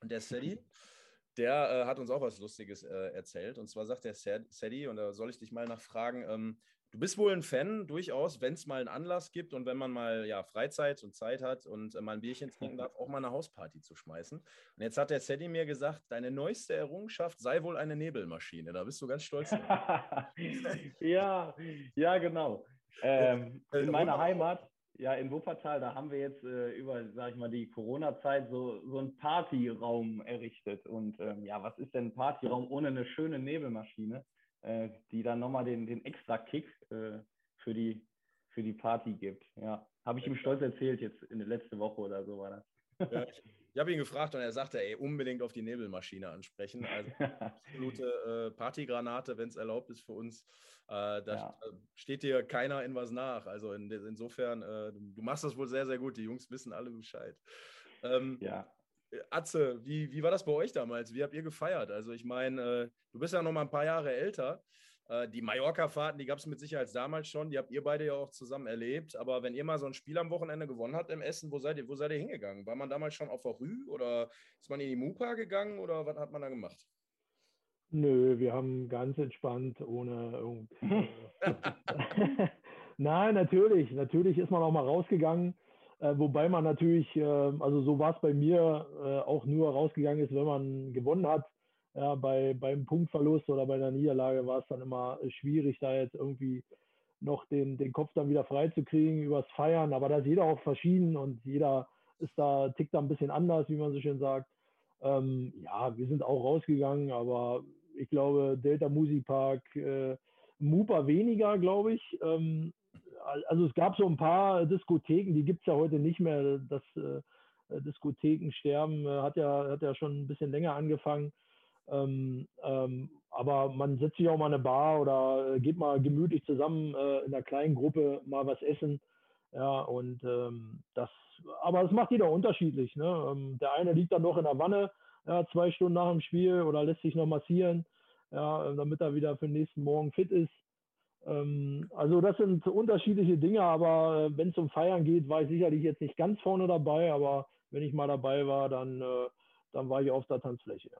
Und der Sadie *laughs* der äh, hat uns auch was Lustiges äh, erzählt. Und zwar sagt der Sadie, und da soll ich dich mal nachfragen, ähm, du bist wohl ein Fan durchaus, wenn es mal einen Anlass gibt und wenn man mal ja, Freizeit und Zeit hat und äh, mal ein Bierchen trinken darf, auch mal eine Hausparty zu schmeißen. Und jetzt hat der Sadie mir gesagt, deine neueste Errungenschaft sei wohl eine Nebelmaschine. Da bist du ganz stolz. *laughs* ja, ja, genau. Ähm, *laughs* äh, in meiner Heimat ja, in Wuppertal, da haben wir jetzt äh, über, sag ich mal, die Corona-Zeit so, so einen Partyraum errichtet. Und ähm, ja, was ist denn ein Partyraum ohne eine schöne Nebelmaschine, äh, die dann nochmal den, den extra Kick äh, für, die, für die Party gibt? Ja, habe ich ihm stolz erzählt, jetzt in der letzten Woche oder so war das. Ja, *laughs* ich, ich habe ihn gefragt und er sagte, ey, unbedingt auf die Nebelmaschine ansprechen. Also absolute äh, Partygranate, wenn es erlaubt ist für uns. Äh, da ja. steht dir keiner in was nach. Also in, insofern, äh, du machst das wohl sehr, sehr gut. Die Jungs wissen alle Bescheid. Ähm, ja. Atze, wie, wie war das bei euch damals? Wie habt ihr gefeiert? Also ich meine, äh, du bist ja noch mal ein paar Jahre älter. Äh, die Mallorca-Fahrten, die gab es mit Sicherheit damals schon. Die habt ihr beide ja auch zusammen erlebt. Aber wenn ihr mal so ein Spiel am Wochenende gewonnen habt im Essen, wo seid ihr, wo seid ihr hingegangen? War man damals schon auf der Rü oder ist man in die Mupa gegangen oder was hat man da gemacht? Nö, wir haben ganz entspannt, ohne irgend. *laughs* *laughs* Nein, natürlich. Natürlich ist man auch mal rausgegangen. Äh, wobei man natürlich, äh, also so war es bei mir, äh, auch nur rausgegangen ist, wenn man gewonnen hat. Ja, bei, beim Punktverlust oder bei der Niederlage war es dann immer schwierig, da jetzt irgendwie noch den, den Kopf dann wieder freizukriegen übers Feiern. Aber da ist jeder auch verschieden und jeder ist da, tickt da ein bisschen anders, wie man so schön sagt. Ähm, ja, wir sind auch rausgegangen, aber ich glaube, Delta Musikpark, äh, Mupa weniger, glaube ich. Ähm, also es gab so ein paar Diskotheken, die gibt es ja heute nicht mehr. Das äh, Diskothekensterben äh, hat, ja, hat ja schon ein bisschen länger angefangen. Ähm, ähm, aber man setzt sich auch mal in eine Bar oder äh, geht mal gemütlich zusammen äh, in einer kleinen Gruppe mal was essen. Ja, und ähm, das, aber es macht jeder unterschiedlich. Ne? Ähm, der eine liegt dann noch in der Wanne, ja, zwei Stunden nach dem Spiel oder lässt sich noch massieren, ja, damit er wieder für den nächsten Morgen fit ist. Ähm, also das sind unterschiedliche Dinge, aber äh, wenn es um Feiern geht, war ich sicherlich jetzt nicht ganz vorne dabei, aber wenn ich mal dabei war, dann, äh, dann war ich auf der Tanzfläche. Ja.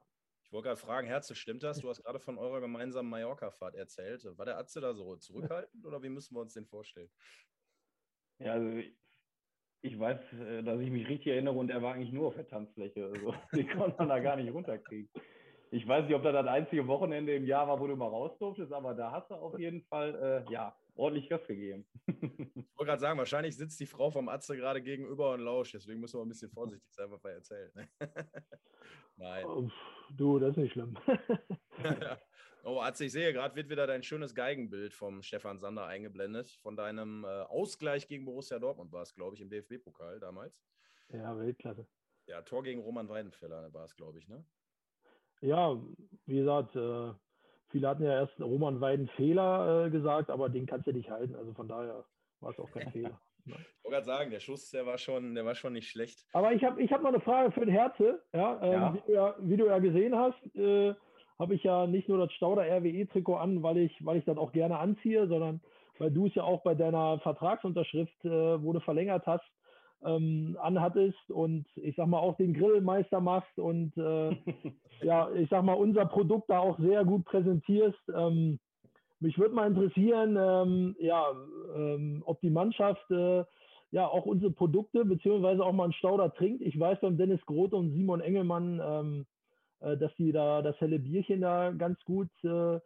Ich wollte gerade fragen, Herze, stimmt das? Du hast gerade von eurer gemeinsamen Mallorca-Fahrt erzählt. War der Atze da so zurückhaltend oder wie müssen wir uns den vorstellen? Ja, also ich weiß, äh, dass ich mich richtig erinnere und er war eigentlich nur auf der Tanzfläche. Also, *laughs* die konnte man da gar nicht runterkriegen. Ich weiß nicht, ob das das einzige Wochenende im Jahr war, wo du mal raus durftest, aber da hast du auf jeden Fall äh, ja, ordentlich Gas gegeben. ich wollte gerade sagen, wahrscheinlich sitzt die Frau vom Atze gerade gegenüber und lauscht, deswegen müssen wir ein bisschen vorsichtig sein, was wir erzählen. *laughs* Nein. Oh, du, das ist nicht schlimm. *laughs* *laughs* Oh, Atze, ich sehe gerade, wird wieder dein schönes Geigenbild vom Stefan Sander eingeblendet. Von deinem äh, Ausgleich gegen Borussia Dortmund war es, glaube ich, im DFB-Pokal damals. Ja, Weltklasse. Ja, Tor gegen Roman Weidenfeller war es, glaube ich, ne? Ja, wie gesagt, äh, viele hatten ja erst Roman Weidenfehler äh, gesagt, aber den kannst du nicht halten. Also von daher war es auch kein *laughs* Fehler. Ne? Ich wollte gerade sagen, der Schuss, der war schon, der war schon nicht schlecht. Aber ich habe ich hab noch eine Frage für den Herze. Ja, ähm, ja. Wie, du ja wie, du ja, gesehen hast, äh, habe ich ja nicht nur das Stauder RWE-Trikot an, weil ich, weil ich das auch gerne anziehe, sondern weil du es ja auch bei deiner Vertragsunterschrift, äh, wo du verlängert hast, ähm, anhattest und ich sag mal auch den Grillmeister machst und äh, *laughs* ja, ich sag mal unser Produkt da auch sehr gut präsentierst. Ähm, mich würde mal interessieren, ähm, ja, ähm, ob die Mannschaft äh, ja auch unsere Produkte beziehungsweise auch mal einen Stauder trinkt. Ich weiß beim Dennis Grote und Simon Engelmann, ähm, äh, dass die da das helle Bierchen da ganz gut, äh,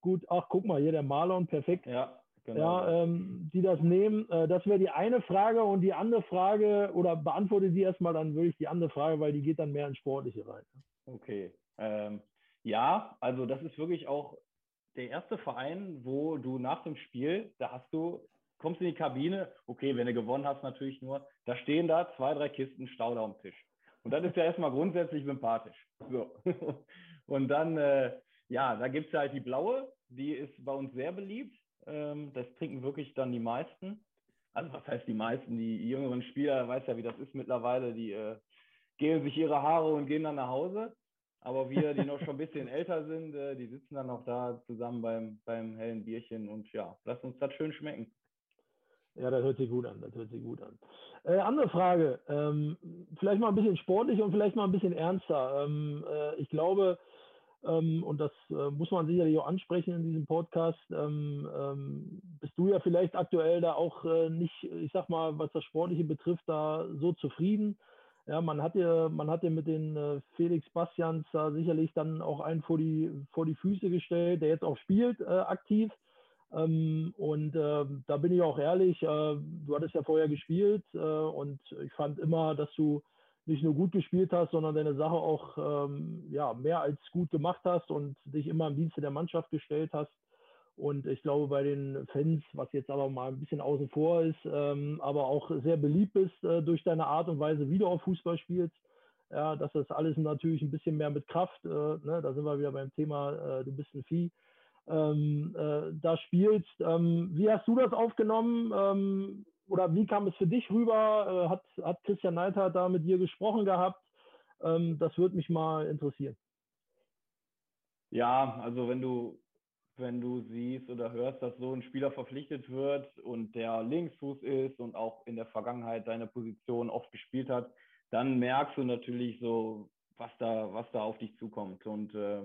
gut, ach guck mal, hier der Marlon, perfekt. Ja, genau. Ja, ähm, die das nehmen. Äh, das wäre die eine Frage und die andere Frage, oder beantworte die erstmal, dann würde ich die andere Frage, weil die geht dann mehr ins Sportliche rein. Okay. Ähm, ja, also das ist wirklich auch der erste Verein, wo du nach dem Spiel, da hast du, kommst in die Kabine, okay, wenn du gewonnen hast, natürlich nur, da stehen da zwei, drei Kisten Stauder am Tisch. Und das ist ja erstmal grundsätzlich sympathisch. So. *laughs* Und dann, äh, ja, da gibt es halt die blaue, die ist bei uns sehr beliebt. Ähm, das trinken wirklich dann die meisten. Also was heißt die meisten? Die jüngeren Spieler, weiß ja, wie das ist mittlerweile, die äh, gehen sich ihre Haare und gehen dann nach Hause. Aber wir, die noch schon ein bisschen *laughs* älter sind, äh, die sitzen dann auch da zusammen beim, beim hellen Bierchen und ja, lass uns das schön schmecken. Ja, das hört sich gut an, das hört sich gut an. Äh, andere Frage, ähm, vielleicht mal ein bisschen sportlich und vielleicht mal ein bisschen ernster. Ähm, äh, ich glaube, und das äh, muss man sicherlich auch ansprechen in diesem Podcast, ähm, ähm, bist du ja vielleicht aktuell da auch äh, nicht, ich sag mal, was das Sportliche betrifft, da so zufrieden. Ja, man hat ja, man hat ja mit den äh, Felix Bastians da sicherlich dann auch einen vor die, vor die Füße gestellt, der jetzt auch spielt, aktiv. Ähm, und äh, da bin ich auch ehrlich, äh, du hattest ja vorher gespielt äh, und ich fand immer, dass du nicht nur gut gespielt hast, sondern deine Sache auch ähm, ja, mehr als gut gemacht hast und dich immer im Dienste der Mannschaft gestellt hast. Und ich glaube, bei den Fans, was jetzt aber mal ein bisschen außen vor ist, ähm, aber auch sehr beliebt bist äh, durch deine Art und Weise, wie du auf Fußball spielst, ja, dass das alles natürlich ein bisschen mehr mit Kraft, äh, ne, da sind wir wieder beim Thema, äh, du bist ein Vieh, ähm, äh, da spielst. Ähm, wie hast du das aufgenommen ähm, oder wie kam es für dich rüber? Äh, hat, hat Christian Neidhardt da mit dir gesprochen gehabt? Ähm, das würde mich mal interessieren. Ja, also wenn du wenn du siehst oder hörst, dass so ein Spieler verpflichtet wird und der Linksfuß ist und auch in der Vergangenheit seine Position oft gespielt hat, dann merkst du natürlich so, was da, was da auf dich zukommt. Und äh,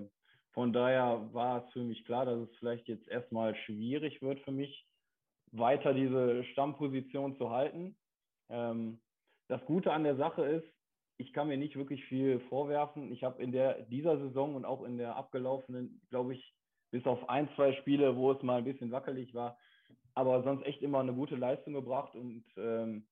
von daher war es für mich klar, dass es vielleicht jetzt erstmal schwierig wird für mich, weiter diese Stammposition zu halten. Ähm, das Gute an der Sache ist, ich kann mir nicht wirklich viel vorwerfen. Ich habe in der, dieser Saison und auch in der abgelaufenen, glaube ich, bis auf ein, zwei Spiele, wo es mal ein bisschen wackelig war, aber sonst echt immer eine gute Leistung gebracht und ähm,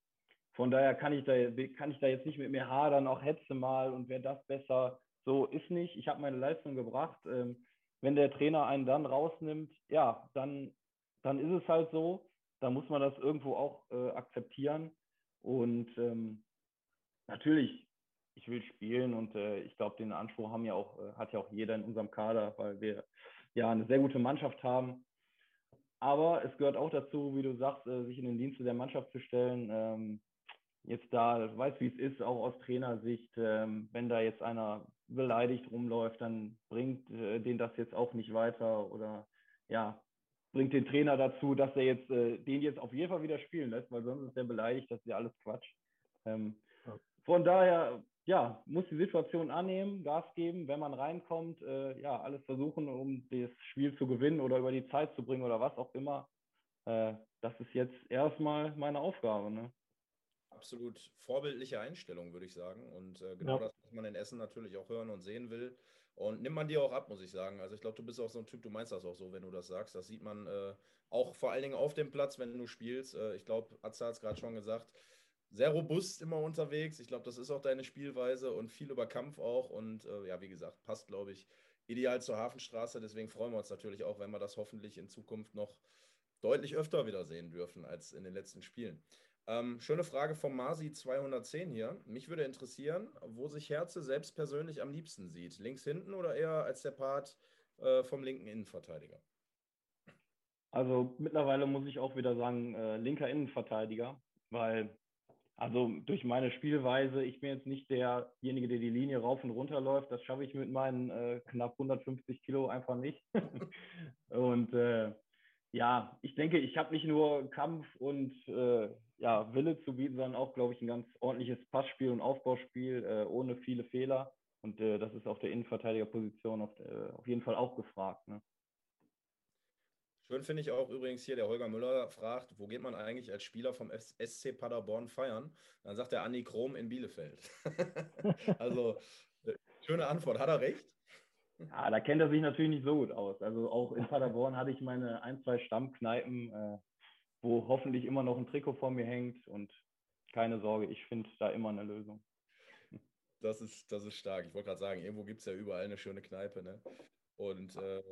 von daher kann ich, da, kann ich da jetzt nicht mit mir hadern, auch hetze mal und wäre das besser. So ist nicht. Ich habe meine Leistung gebracht. Ähm, wenn der Trainer einen dann rausnimmt, ja, dann, dann ist es halt so. Da muss man das irgendwo auch äh, akzeptieren. Und ähm, natürlich, ich will spielen und äh, ich glaube, den Anspruch haben ja auch, äh, hat ja auch jeder in unserem Kader, weil wir ja eine sehr gute Mannschaft haben. Aber es gehört auch dazu, wie du sagst, äh, sich in den Dienste der Mannschaft zu stellen. Ähm, jetzt da, weiß wie es ist, auch aus Trainersicht, ähm, wenn da jetzt einer beleidigt rumläuft, dann bringt äh, den das jetzt auch nicht weiter oder ja, bringt den Trainer dazu, dass er jetzt äh, den jetzt auf jeden Fall wieder spielen lässt, weil sonst ist der beleidigt, das ist ja alles Quatsch. Ähm, von daher ja, muss die Situation annehmen, Gas geben, wenn man reinkommt, äh, ja, alles versuchen, um das Spiel zu gewinnen oder über die Zeit zu bringen oder was auch immer. Äh, das ist jetzt erstmal meine Aufgabe. Ne? Absolut vorbildliche Einstellung, würde ich sagen. Und äh, genau ja. das, was man in Essen natürlich auch hören und sehen will. Und nimmt man dir auch ab, muss ich sagen. Also ich glaube, du bist auch so ein Typ, du meinst das auch so, wenn du das sagst. Das sieht man äh, auch vor allen Dingen auf dem Platz, wenn du spielst. Äh, ich glaube, Atze hat es gerade schon gesagt sehr robust immer unterwegs. Ich glaube, das ist auch deine Spielweise und viel über Kampf auch. Und äh, ja, wie gesagt, passt, glaube ich, ideal zur Hafenstraße. Deswegen freuen wir uns natürlich auch, wenn wir das hoffentlich in Zukunft noch deutlich öfter wieder sehen dürfen als in den letzten Spielen. Ähm, schöne Frage vom Masi 210 hier. Mich würde interessieren, wo sich Herze selbst persönlich am liebsten sieht. Links hinten oder eher als der Part äh, vom linken Innenverteidiger? Also mittlerweile muss ich auch wieder sagen, äh, linker Innenverteidiger, weil also durch meine Spielweise, ich bin jetzt nicht derjenige, der die Linie rauf und runter läuft. Das schaffe ich mit meinen äh, knapp 150 Kilo einfach nicht. *laughs* und äh, Ja, ich denke, ich habe nicht nur Kampf und äh, ja, Wille zu bieten, sondern auch, glaube ich, ein ganz ordentliches Passspiel und Aufbauspiel äh, ohne viele Fehler. Und äh, das ist auf der Innenverteidigerposition auf, äh, auf jeden Fall auch gefragt. Ne? Schön finde ich auch übrigens hier, der Holger Müller fragt, wo geht man eigentlich als Spieler vom SC Paderborn feiern? Dann sagt der Andi Krom in Bielefeld. *laughs* also, äh, schöne Antwort. Hat er recht? Ja, da kennt er sich natürlich nicht so gut aus. Also auch in Paderborn hatte ich meine ein, zwei Stammkneipen, äh, wo hoffentlich immer noch ein Trikot vor mir hängt und keine Sorge, ich finde da immer eine Lösung. Das ist, das ist stark. Ich wollte gerade sagen, irgendwo gibt es ja überall eine schöne Kneipe. Ne? Und äh,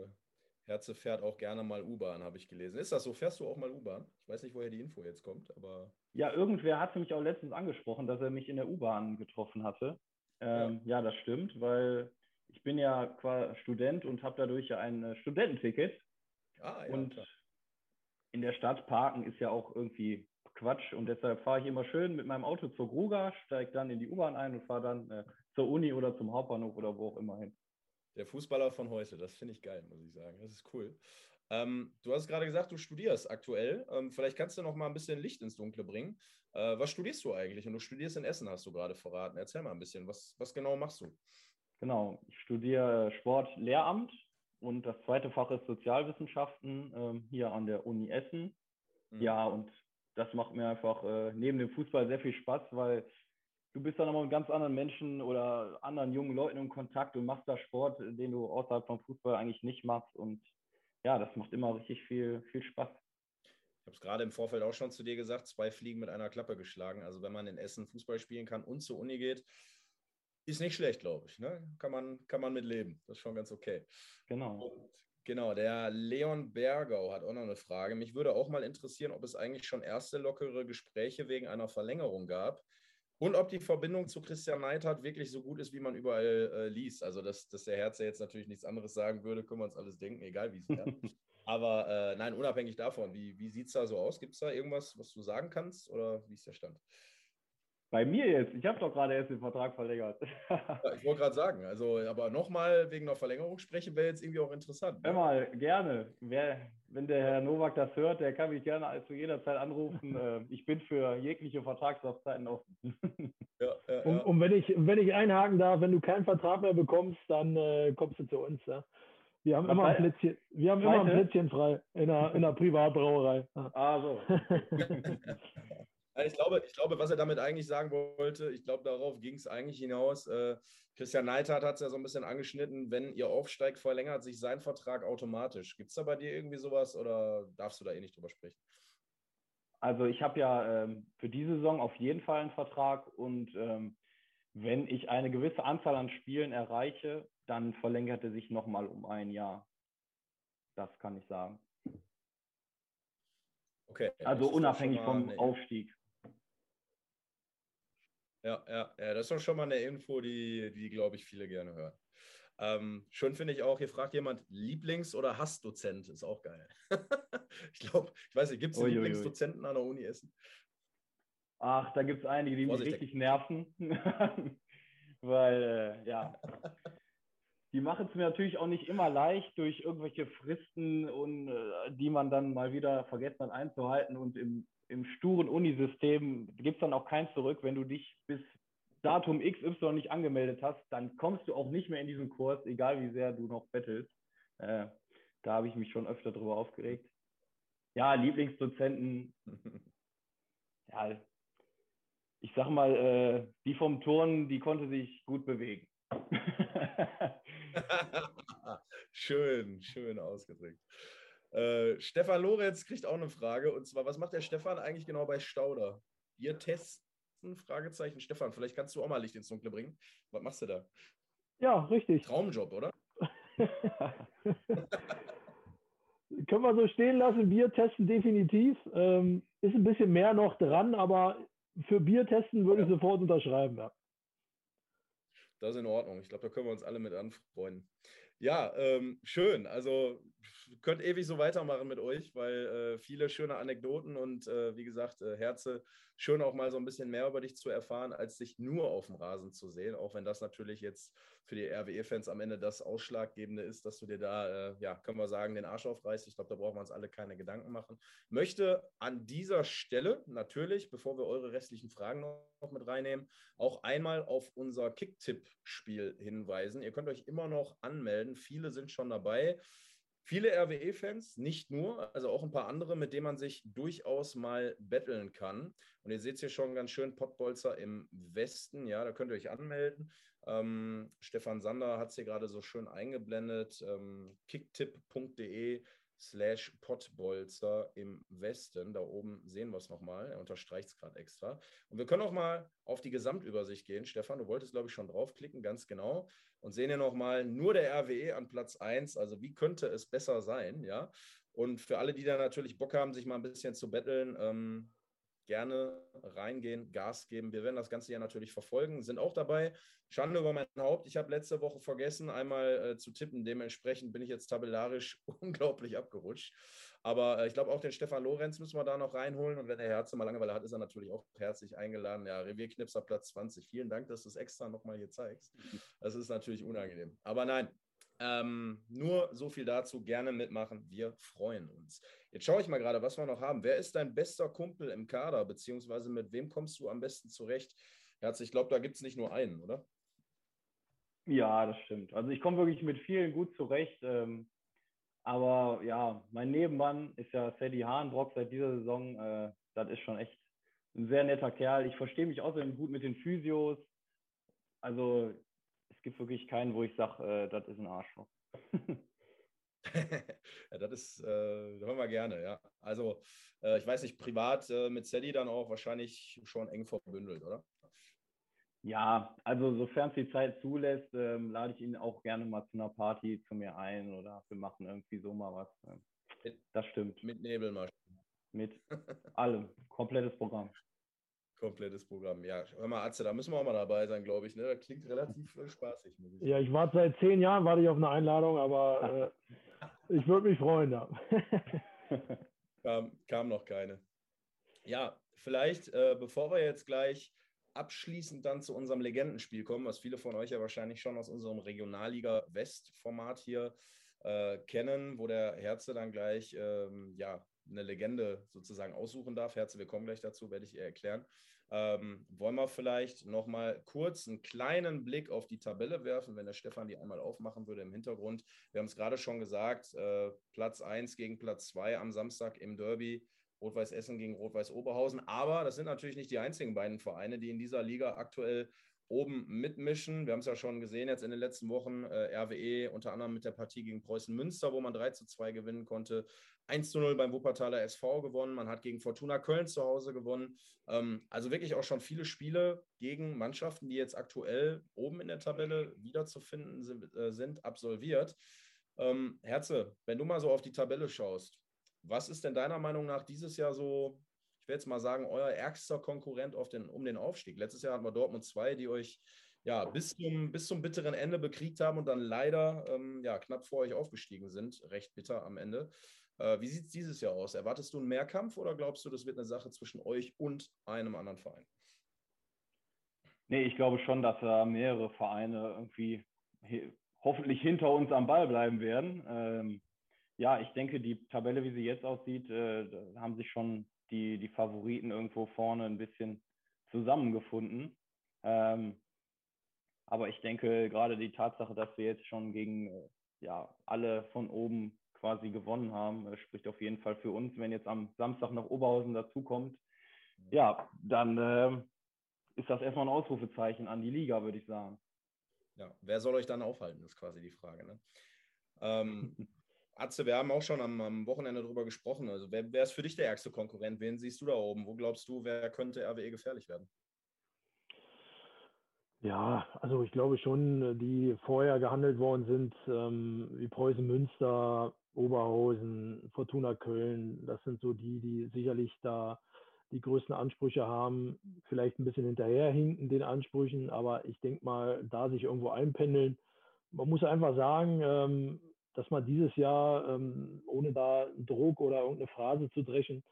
Herze fährt auch gerne mal U-Bahn, habe ich gelesen. Ist das so? Fährst du auch mal U-Bahn? Ich weiß nicht, woher die Info jetzt kommt, aber. Ja, irgendwer hat mich auch letztens angesprochen, dass er mich in der U-Bahn getroffen hatte. Ähm, ja. ja. das stimmt, weil ich bin ja quasi Student und habe dadurch ja ein äh, Studententicket. Ah, ja, und klar. In der Stadt parken ist ja auch irgendwie Quatsch und deshalb fahre ich immer schön mit meinem Auto zur Gruga, steige dann in die U-Bahn ein und fahre dann äh, zur Uni oder zum Hauptbahnhof oder wo auch immer hin. Der Fußballer von heute, das finde ich geil, muss ich sagen. Das ist cool. Ähm, du hast gerade gesagt, du studierst aktuell. Ähm, vielleicht kannst du noch mal ein bisschen Licht ins Dunkle bringen. Äh, was studierst du eigentlich? Und du studierst in Essen, hast du gerade verraten. Erzähl mal ein bisschen, was, was genau machst du? Genau, ich studiere Sportlehramt und das zweite Fach ist Sozialwissenschaften ähm, hier an der Uni Essen. Mhm. Ja, und das macht mir einfach äh, neben dem Fußball sehr viel Spaß, weil du bist dann immer mit ganz anderen Menschen oder anderen jungen Leuten in Kontakt und machst da Sport, den du außerhalb vom Fußball eigentlich nicht machst. Und ja, das macht immer richtig viel, viel Spaß. Ich habe es gerade im Vorfeld auch schon zu dir gesagt, zwei Fliegen mit einer Klappe geschlagen. Also wenn man in Essen Fußball spielen kann und zur Uni geht, ist nicht schlecht, glaube ich. Ne? Kann, man, kann man mit leben. Das ist schon ganz okay. Genau. Und genau, der Leon Bergau hat auch noch eine Frage. Mich würde auch mal interessieren, ob es eigentlich schon erste lockere Gespräche wegen einer Verlängerung gab. Und ob die Verbindung zu Christian Neidhardt wirklich so gut ist, wie man überall äh, liest. Also, dass, dass der Herz ja jetzt natürlich nichts anderes sagen würde, können wir uns alles denken, egal wie es wäre. *laughs* Aber äh, nein, unabhängig davon, wie, wie sieht es da so aus? Gibt es da irgendwas, was du sagen kannst oder wie ist der Stand? Bei mir jetzt? Ich habe doch gerade erst den Vertrag verlängert. ja, ich wollte gerade sagen, also aber nochmal wegen einer Verlängerung sprechen wäre jetzt irgendwie auch interessant. Ne? Hör mal, gerne. Wer, wenn der Herr Nowak das hört, der kann mich gerne zu jeder Zeit anrufen. *laughs* Äh, ich bin für jegliche Vertragslaufzeiten offen. ja, ja, und, und, wenn, ich, wenn ich einhaken darf, wenn du keinen Vertrag mehr bekommst, dann äh, kommst du zu uns. Ja? Wir haben, immer ein, Plätzchen, wir haben immer ein Plätzchen frei in einer, in einer Privatbrauerei. Ah, so. *laughs* *laughs* Ich glaube, ich glaube, was er damit eigentlich sagen wollte, ich glaube, darauf ging es eigentlich hinaus. Äh, Christian Neidhardt hat es ja so ein bisschen angeschnitten, wenn ihr aufsteigt, verlängert sich sein Vertrag automatisch. Gibt es da bei dir irgendwie sowas oder darfst du da eh nicht drüber sprechen? Also ich habe ja ähm, für diese Saison auf jeden Fall einen Vertrag und ähm, wenn ich eine gewisse Anzahl an Spielen erreiche, dann verlängert er sich nochmal um ein Jahr. Das kann ich sagen. Okay. Also unabhängig vom Aufstieg. Ja, ja, ja, das ist doch schon mal eine Info, die, die glaube ich, viele gerne hören. Ähm, schön finde ich auch, hier fragt jemand, Lieblings- oder Hassdozent, ist auch geil. *laughs* ich glaube, ich weiß nicht, gibt es Lieblingsdozenten an der Uni Essen? Ach, da gibt es einige, die mich richtig nerven. *laughs* Weil, äh, ja, *laughs* die machen es mir natürlich auch nicht immer leicht durch irgendwelche Fristen und äh, die man dann mal wieder vergessen hat einzuhalten und im im sturen Unisystem gibt es dann auch kein Zurück. Wenn du dich bis Datum XY nicht angemeldet hast, dann kommst du auch nicht mehr in diesen Kurs, egal wie sehr du noch bettelst. Äh, da habe ich mich schon öfter drüber aufgeregt. Ja, Lieblingsdozenten. *laughs* ja, ich sag mal, äh, die vom Turnen, die konnte sich gut bewegen. *laughs* *laughs* schön, schön ausgedrückt. Äh, Stefan Lorenz kriegt auch eine Frage und zwar, was macht der Stefan eigentlich genau bei Stauder? Wir testen? Fragezeichen. Stefan, vielleicht kannst du auch mal Licht ins Dunkle bringen. Was machst du da? Ja, richtig. Traumjob, oder? *laughs* *laughs* Können wir so stehen lassen. Bier testen definitiv. Ähm, ist ein bisschen mehr noch dran, aber für Bier testen würde ja. ich sofort unterschreiben. Ja. Das ist in Ordnung. Ich glaube, da können wir uns alle mit anfreunden. Ja, ähm, schön. Also könnt ewig so weitermachen mit euch, weil äh, viele schöne Anekdoten und äh, wie gesagt, äh, Herze, schön auch mal so ein bisschen mehr über dich zu erfahren, als dich nur auf dem Rasen zu sehen, auch wenn das natürlich jetzt für die RWE-Fans am Ende das Ausschlaggebende ist, dass du dir da, äh, ja, können wir sagen, den Arsch aufreißt. Ich glaube, da brauchen wir uns alle keine Gedanken machen. Möchte an dieser Stelle natürlich, bevor wir eure restlichen Fragen noch mit reinnehmen, auch einmal auf unser Kicktipp-Spiel hinweisen. Ihr könnt euch immer noch anmelden. Viele sind schon dabei. Viele RWE-Fans, nicht nur, also auch ein paar andere, mit denen man sich durchaus mal betteln kann. Und ihr seht hier schon ganz schön Pottbolzer im Westen, ja, da könnt ihr euch anmelden. Ähm, Stefan Sander hat es hier gerade so schön eingeblendet. Ähm, kicktipp.de slash Pottbolzer im Westen. Da oben sehen wir es nochmal. Er unterstreicht es gerade extra. Und wir können auch mal auf die Gesamtübersicht gehen. Stefan, du wolltest, glaube ich, schon draufklicken, ganz genau. Und sehen hier nochmal nur der RWE an Platz 1. Also wie könnte es besser sein, ja? Und für alle, die da natürlich Bock haben, sich mal ein bisschen zu betteln, ähm, gerne reingehen, Gas geben. Wir werden das Ganze ja natürlich verfolgen, sind auch dabei. Schande über mein Haupt. Ich habe letzte Woche vergessen, einmal äh, zu tippen. Dementsprechend bin ich jetzt tabellarisch *laughs* unglaublich abgerutscht. Aber äh, ich glaube, auch den Stefan Lorenz müssen wir da noch reinholen. Und wenn der Herz mal Langeweile hat, ist er natürlich auch herzlich eingeladen. Ja, Revierknipser Platz 20. Vielen Dank, dass du es extra nochmal hier zeigst. Das ist natürlich unangenehm. Aber nein, ähm, nur so viel dazu. Gerne mitmachen. Wir freuen uns. Jetzt schaue ich mal gerade, was wir noch haben. Wer ist dein bester Kumpel im Kader, beziehungsweise mit wem kommst du am besten zurecht? Herz, ich glaube, da gibt es nicht nur einen, oder? Ja, das stimmt. Also ich komme wirklich mit vielen gut zurecht. Ähm, aber ja, mein Nebenmann ist ja Sadie Hahnbrock seit dieser Saison. Äh, das ist schon echt ein sehr netter Kerl. Ich verstehe mich außerdem gut mit den Physios. Also es gibt wirklich keinen, wo ich sage, äh, das ist ein Arschloch. *laughs* ja, das ist, äh, hören wir gerne, ja. Also, äh, ich weiß nicht, privat äh, mit Sadie dann auch wahrscheinlich schon eng verbündelt, oder? Ja, also sofern es die Zeit zulässt, ähm, lade ich ihn auch gerne mal zu einer Party zu mir ein oder wir machen irgendwie so mal was. Das stimmt. Mit Nebelmaschinen. Mit allem. Komplettes Programm. Komplettes Programm. Ja, hör mal, Atze, da müssen wir auch mal dabei sein, glaube ich. Ne? Das klingt relativ äh, spaßig. Ich ja, ich warte seit zehn Jahren, warte ich auf eine Einladung, aber äh, ich würde mich freuen. Ja. *laughs* kam, kam noch keine. Ja, vielleicht, äh, bevor wir jetzt gleich abschließend dann zu unserem Legendenspiel kommen, was viele von euch ja wahrscheinlich schon aus unserem Regionalliga West-Format hier äh, kennen, wo der Herze dann gleich ähm, ja, eine Legende sozusagen aussuchen darf. Herze, wir kommen gleich dazu, werde ich ihr erklären. Ähm, wollen wir vielleicht nochmal kurz einen kleinen Blick auf die Tabelle werfen, wenn der Stefan die einmal aufmachen würde im Hintergrund. Wir haben es gerade schon gesagt, äh, Platz 1 gegen Platz 2 am Samstag im Derby Rot-Weiß Essen gegen Rot-Weiß Oberhausen. Aber das sind natürlich nicht die einzigen beiden Vereine, die in dieser Liga aktuell oben mitmischen. Wir haben es ja schon gesehen jetzt in den letzten Wochen. Äh, RWE unter anderem mit der Partie gegen Preußen Münster, wo man 3 zu 2 gewinnen konnte. 1 zu 0 beim Wuppertaler SV gewonnen. Man hat gegen Fortuna Köln zu Hause gewonnen. Ähm, also wirklich auch schon viele Spiele gegen Mannschaften, die jetzt aktuell oben in der Tabelle wiederzufinden sind, äh, sind absolviert. Ähm, Herze, wenn du mal so auf die Tabelle schaust, was ist denn deiner Meinung nach dieses Jahr so, ich will jetzt mal sagen, euer ärgster Konkurrent den, um den Aufstieg? Letztes Jahr hatten wir Dortmund 2, die euch ja, bis, zum, bis zum bitteren Ende bekriegt haben und dann leider ähm, ja, knapp vor euch aufgestiegen sind. Recht bitter am Ende. Äh, wie sieht es dieses Jahr aus? Erwartest du einen Mehrkampf oder glaubst du, das wird eine Sache zwischen euch und einem anderen Verein? Nee, ich glaube schon, dass da mehrere Vereine irgendwie hoffentlich hinter uns am Ball bleiben werden. Ähm, ja, ich denke, die Tabelle, wie sie jetzt aussieht, äh, haben sich schon die, die Favoriten irgendwo vorne ein bisschen zusammengefunden. Ähm, aber ich denke, gerade die Tatsache, dass wir jetzt schon gegen äh, ja, alle von oben quasi gewonnen haben, äh, spricht auf jeden Fall für uns. Wenn jetzt am Samstag nach Oberhausen dazukommt, ja, dann äh, ist das erstmal ein Ausrufezeichen an die Liga, würde ich sagen. Ja, wer soll euch dann aufhalten, ist quasi die Frage. Ne? Ähm, *laughs* Atze, wir haben auch schon am, am Wochenende darüber gesprochen. Also wer, wer, ist für dich der ärgste Konkurrent? Wen siehst du da oben? Wo glaubst du, wer könnte RWE gefährlich werden? Ja, also ich glaube schon, die vorher gehandelt worden sind, ähm, wie Preußen Münster, Oberhausen, Fortuna Köln, das sind so die, die sicherlich da die größten Ansprüche haben, vielleicht ein bisschen hinterherhinken den Ansprüchen, aber ich denke mal, da sich irgendwo einpendeln, man muss einfach sagen, ähm, dass man dieses Jahr, ähm, ohne da Druck oder irgendeine Phrase zu dreschen,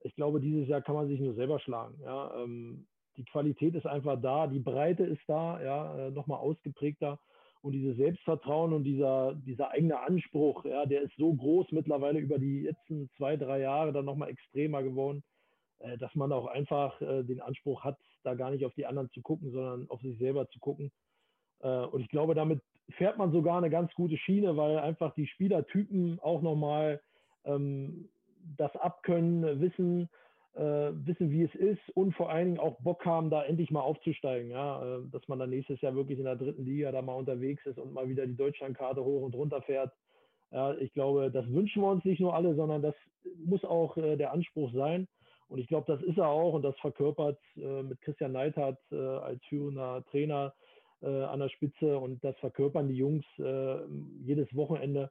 ich glaube, dieses Jahr kann man sich nur selber schlagen. Ja? Ähm, die Qualität ist einfach da, die Breite ist da, ja, äh, nochmal ausgeprägter. Und dieses Selbstvertrauen und dieser, dieser eigene Anspruch, ja, der ist so groß mittlerweile über die letzten zwei, drei Jahre dann nochmal extremer geworden, äh, dass man auch einfach äh, den Anspruch hat, da gar nicht auf die anderen zu gucken, sondern auf sich selber zu gucken. Äh, und ich glaube, damit fährt man sogar eine ganz gute Schiene, weil einfach die Spielertypen auch nochmal ähm, das abkönnen, wissen, äh, wissen, wie es ist und vor allen Dingen auch Bock haben, da endlich mal aufzusteigen. Ja? Äh, dass man dann nächstes Jahr wirklich in der dritten Liga da mal unterwegs ist und mal wieder die Deutschlandkarte hoch und runter fährt. Ja, ich glaube, das wünschen wir uns nicht nur alle, sondern das muss auch äh, der Anspruch sein. Und ich glaube, das ist er auch und das verkörpert äh, mit Christian Neidhardt äh, als führender Trainer an der Spitze und das verkörpern die Jungs jedes Wochenende.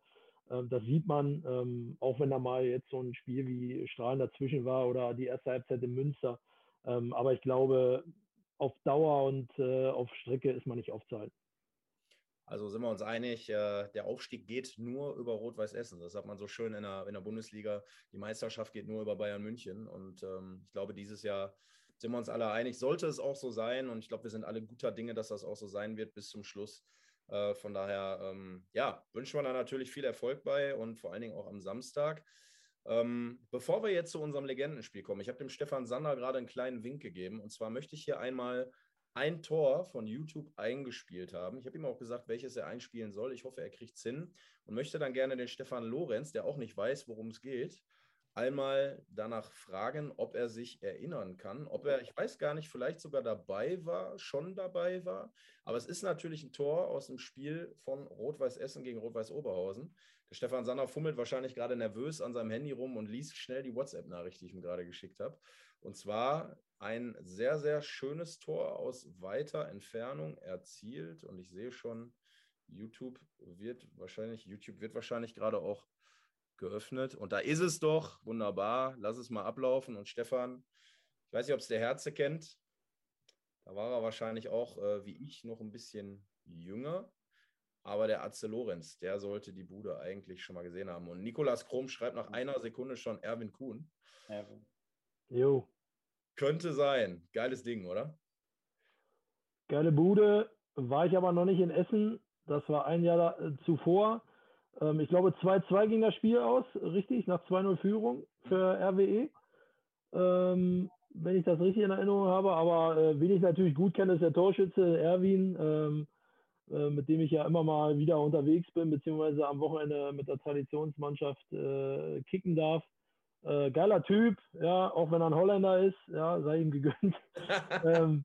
Ähm, das sieht man, ähm, auch wenn da mal jetzt so ein Spiel wie Strahlen dazwischen war oder die erste Halbzeit in Münster. Ähm, aber ich glaube, auf Dauer und äh, auf Strecke ist man nicht aufzuhalten. Also sind wir uns einig, äh, der Aufstieg geht nur über Rot-Weiß Essen. Das sagt man so schön in der, in der Bundesliga. Die Meisterschaft geht nur über Bayern München. Und ich glaube, dieses Jahr sind wir uns alle einig, sollte es auch so sein. Und ich glaube, wir sind alle guter Dinge, dass das auch so sein wird bis zum Schluss. Äh, von daher, ähm, ja, wünschen wir da natürlich viel Erfolg bei und vor allen Dingen auch am Samstag. Ähm, bevor wir jetzt zu unserem Legendenspiel kommen, ich habe dem Stefan Sander gerade einen kleinen Wink gegeben. Und zwar möchte ich hier einmal ein Tor von YouTube eingespielt haben. Ich habe ihm auch gesagt, welches er einspielen soll. Ich hoffe, er kriegt es hin und möchte dann gerne den Stefan Lorenz, der auch nicht weiß, worum es geht, einmal danach fragen, ob er sich erinnern kann, ob er, ich weiß gar nicht, vielleicht sogar dabei war, schon dabei war. Aber es ist natürlich ein Tor aus dem Spiel von Rot-Weiß Essen gegen Rot-Weiß Oberhausen. Der Stefan Sander fummelt wahrscheinlich gerade nervös an seinem Handy rum und liest schnell die WhatsApp-Nachricht, die ich ihm gerade geschickt habe. Und zwar ein sehr, sehr schönes Tor aus weiter Entfernung erzielt. Und ich sehe schon, YouTube wird wahrscheinlich, YouTube wird wahrscheinlich gerade auch geöffnet. Und da ist es doch. Wunderbar. Lass es mal ablaufen. Und Stefan, ich weiß nicht, ob es der Herze kennt. Da war er wahrscheinlich auch, äh, wie ich, noch ein bisschen jünger. Aber der Atze Lorenz, der sollte die Bude eigentlich schon mal gesehen haben. Und Nikolas Krom schreibt nach einer Sekunde schon Erwin Kuhn. Erwin. Jo. Könnte sein. Geiles Ding, oder? Geile Bude. War ich aber noch nicht in Essen. Das war ein Jahr äh, zuvor. Ähm, ich glaube, 2-2 ging das Spiel aus, richtig, nach 2-0 Führung für RWE. Ähm, wenn ich das richtig in Erinnerung habe. Aber äh, wen ich natürlich gut kenne, ist der Torschütze Erwin, ähm, äh, mit dem ich ja immer mal wieder unterwegs bin, beziehungsweise am Wochenende mit der Traditionsmannschaft äh, kicken darf. Äh, geiler Typ, ja, auch wenn er ein Holländer ist, ja, sei ihm gegönnt. *laughs* ähm,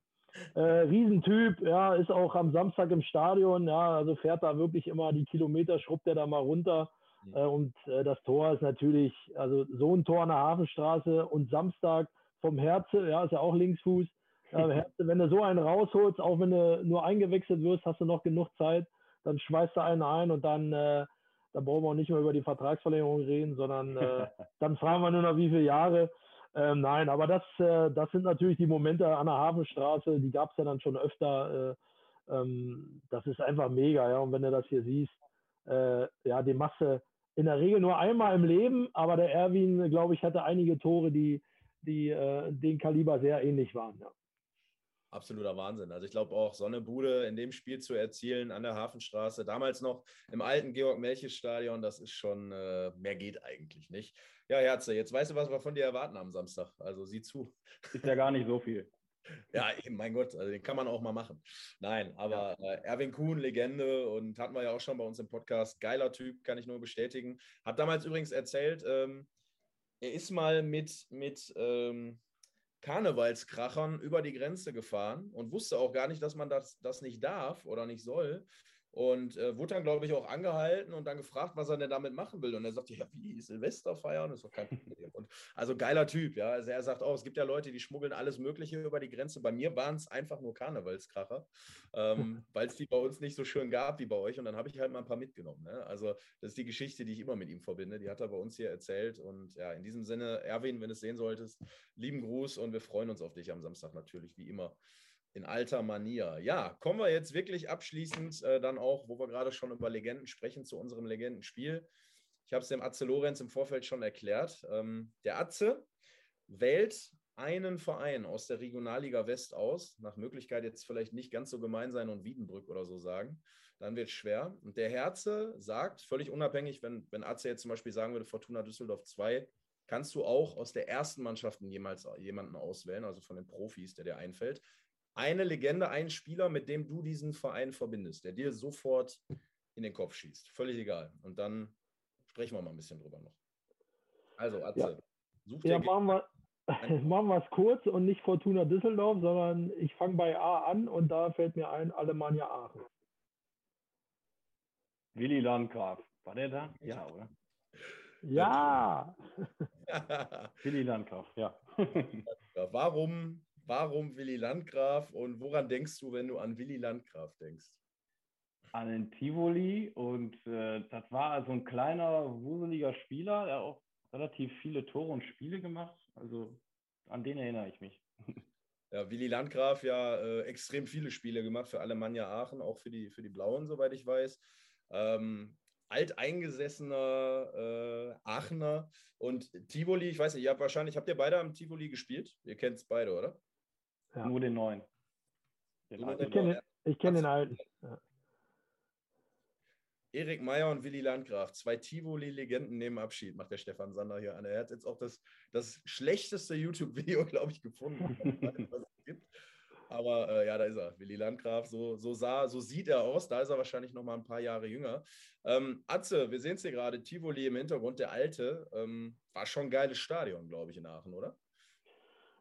äh, Riesentyp, ja, ist auch am Samstag im Stadion, ja, also fährt da wirklich immer die Kilometer, schrubbt er da mal runter. Mhm. Äh, und äh, das Tor ist natürlich, also so ein Tor an der Hafenstraße und Samstag vom Herze, ja, ist ja auch Linksfuß. *laughs* Herze, wenn du so einen rausholst, auch wenn du nur eingewechselt wirst, hast du noch genug Zeit, dann schweißt du einen ein und dann äh, da brauchen wir auch nicht mehr über die Vertragsverlängerung reden, sondern äh, *laughs* dann fragen wir nur noch, wie viele Jahre. Ähm, nein, aber das, äh, das sind natürlich die Momente an der Hafenstraße, die gab es ja dann schon öfter. Äh, ähm, das ist einfach mega, ja. Und wenn du das hier siehst, äh, ja, die Masse in der Regel nur einmal im Leben, aber der Erwin, glaube ich, hatte einige Tore, die, die äh, den Kaliber sehr ähnlich waren. Ja absoluter Wahnsinn. Also ich glaube auch, Sonnebude in dem Spiel zu erzielen an der Hafenstraße, damals noch im alten Georg-Melches-Stadion, das ist schon, äh, mehr geht eigentlich nicht. Ja, Herze, jetzt weißt du, was wir von dir erwarten am Samstag. Also sieh zu. Ist ja gar nicht so viel. *laughs* Ja, eben, mein Gott, also den kann man auch mal machen. Nein, aber äh, Erwin Kuhn, Legende und hatten wir ja auch schon bei uns im Podcast. Geiler Typ, kann ich nur bestätigen. Hat damals übrigens erzählt, ähm, er ist mal mit, mit ähm, Karnevalskrachern über die Grenze gefahren und wusste auch gar nicht, dass man das, das nicht darf oder nicht soll. Und äh, wurde dann, glaube ich, auch angehalten und dann gefragt, was er denn damit machen will. Und er sagte, ja, wie, Silvester feiern? Das ist doch kein Problem. Und, also geiler Typ, ja. Also er sagt auch, es gibt ja Leute, die schmuggeln alles Mögliche über die Grenze. Bei mir waren es einfach nur Karnevalskracher, ähm, *laughs* weil es die bei uns nicht so schön gab wie bei euch. Und dann habe ich halt mal ein paar mitgenommen. Ne? Also das ist die Geschichte, die ich immer mit ihm verbinde. Die hat er bei uns hier erzählt. Und ja, in diesem Sinne, Erwin, wenn du es sehen solltest, lieben Gruß und wir freuen uns auf dich am Samstag natürlich, wie immer. In alter Manier. Ja, kommen wir jetzt wirklich abschließend äh, dann auch, wo wir gerade schon über Legenden sprechen, zu unserem Legendenspiel. Ich habe es dem Atze Lorenz im Vorfeld schon erklärt. Ähm, der Atze wählt einen Verein aus der Regionalliga West aus, nach Möglichkeit jetzt vielleicht nicht ganz so gemein sein und Wiedenbrück oder so sagen, dann wird es schwer. Und der Herze sagt, völlig unabhängig, wenn, wenn Atze jetzt zum Beispiel sagen würde, Fortuna Düsseldorf 2, kannst du auch aus der ersten Mannschaft jemals jemanden auswählen, also von den Profis, der dir einfällt. Eine Legende, ein Spieler, mit dem du diesen Verein verbindest, der dir sofort in den Kopf schießt. Völlig egal. Und dann sprechen wir mal ein bisschen drüber noch. Also, Atze, ja. such dir. Ja, machen wir, *laughs* machen wir es kurz und nicht Fortuna Düsseldorf, sondern ich fange bei A an und da fällt mir ein Alemannia Aachen. Willi Landgraf. War der da? Ja, oder? Ja. Willi Landgraf, ja. *laughs* warum, warum Willi Landgraf und woran denkst du, wenn du an Willi Landgraf denkst? An den Tivoli und äh, das war so ein kleiner, wuseliger Spieler, der auch relativ viele Tore und Spiele gemacht. Also an den erinnere ich mich. *laughs* Ja, Willi Landgraf ja äh, extrem viele Spiele gemacht für Alemannia Aachen, auch für die, für die Blauen, soweit ich weiß. Ähm, alteingesessener äh, Aachener und Tivoli, ich weiß nicht, ihr habt wahrscheinlich, habt ihr beide am Tivoli gespielt? Ihr kennt es beide, oder? Ja. Nur den neuen. Den ich kenne kenn den alten. Ja. Erik Meyer und Willi Landgraf, zwei Tivoli-Legenden nehmen Abschied, macht der Stefan Sander hier an. Er hat jetzt auch das, das schlechteste YouTube-Video, *laughs* glaube ich, gefunden, was es gibt. Aber äh, ja, da ist er, Willi Landgraf. So, so, sah, so sieht er aus. Da ist er wahrscheinlich noch mal ein paar Jahre jünger. Ähm, Atze, wir sehen es hier gerade, Tivoli im Hintergrund, der alte. Ähm, war schon ein geiles Stadion, glaube ich, in Aachen, oder?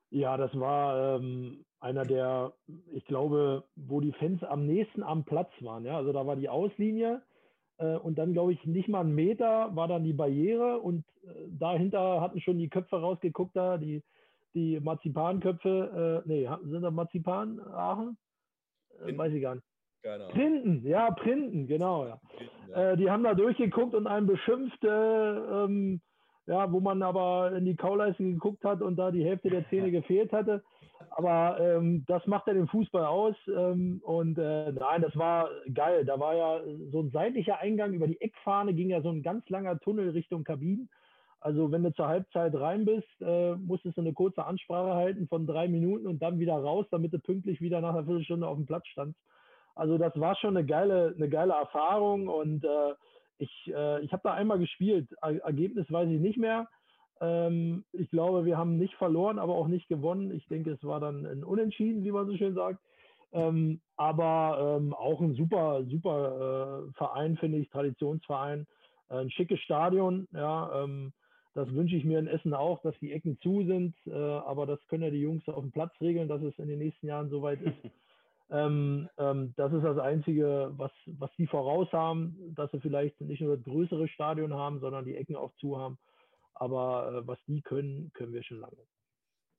Ja, das war ähm, einer der, ich glaube, wo die Fans am nächsten am Platz waren. Ja? Also da war die Auslinie äh, und dann, glaube ich, nicht mal ein Meter war dann die Barriere und äh, dahinter hatten schon die Köpfe rausgeguckt da, die die Marzipanköpfe, äh, nee, sind das Marzipan, Aachen? Äh, weiß ich gar nicht. Keine Printen, ja, Printen, genau, ja. Printen, ja. Äh, die haben da durchgeguckt und einen beschimpft, äh, ähm, ja, wo man aber in die Kauleiste geguckt hat und da die Hälfte der Zähne *laughs* gefehlt hatte. Aber ähm, das macht ja den Fußball aus. Ähm, und äh, nein, das war geil. Da war ja so ein seitlicher Eingang über die Eckfahne, ging ja so ein ganz langer Tunnel Richtung Kabinen. Also wenn du zur Halbzeit rein bist, äh, musstest du eine kurze Ansprache halten von drei Minuten und dann wieder raus, damit du pünktlich wieder nach einer Viertelstunde auf dem Platz standst. Also das war schon eine geile, eine geile Erfahrung und äh, ich, äh, ich habe da einmal gespielt. Ergebnis weiß ich nicht mehr. Ähm, ich glaube, wir haben nicht verloren, aber auch nicht gewonnen. Ich denke, es war dann ein Unentschieden, wie man so schön sagt. Ähm, aber ähm, auch ein super, super äh, Verein, finde ich, Traditionsverein. Äh, ein schickes Stadion, ja. Ähm, das wünsche ich mir in Essen auch, dass die Ecken zu sind. Äh, aber das können ja die Jungs auf dem Platz regeln, dass es in den nächsten Jahren soweit ist. *laughs* ähm, ähm, das ist das Einzige, was, was die voraus haben, dass sie vielleicht nicht nur das größere Stadion haben, sondern die Ecken auch zu haben. Aber äh, was die können, können wir schon lange.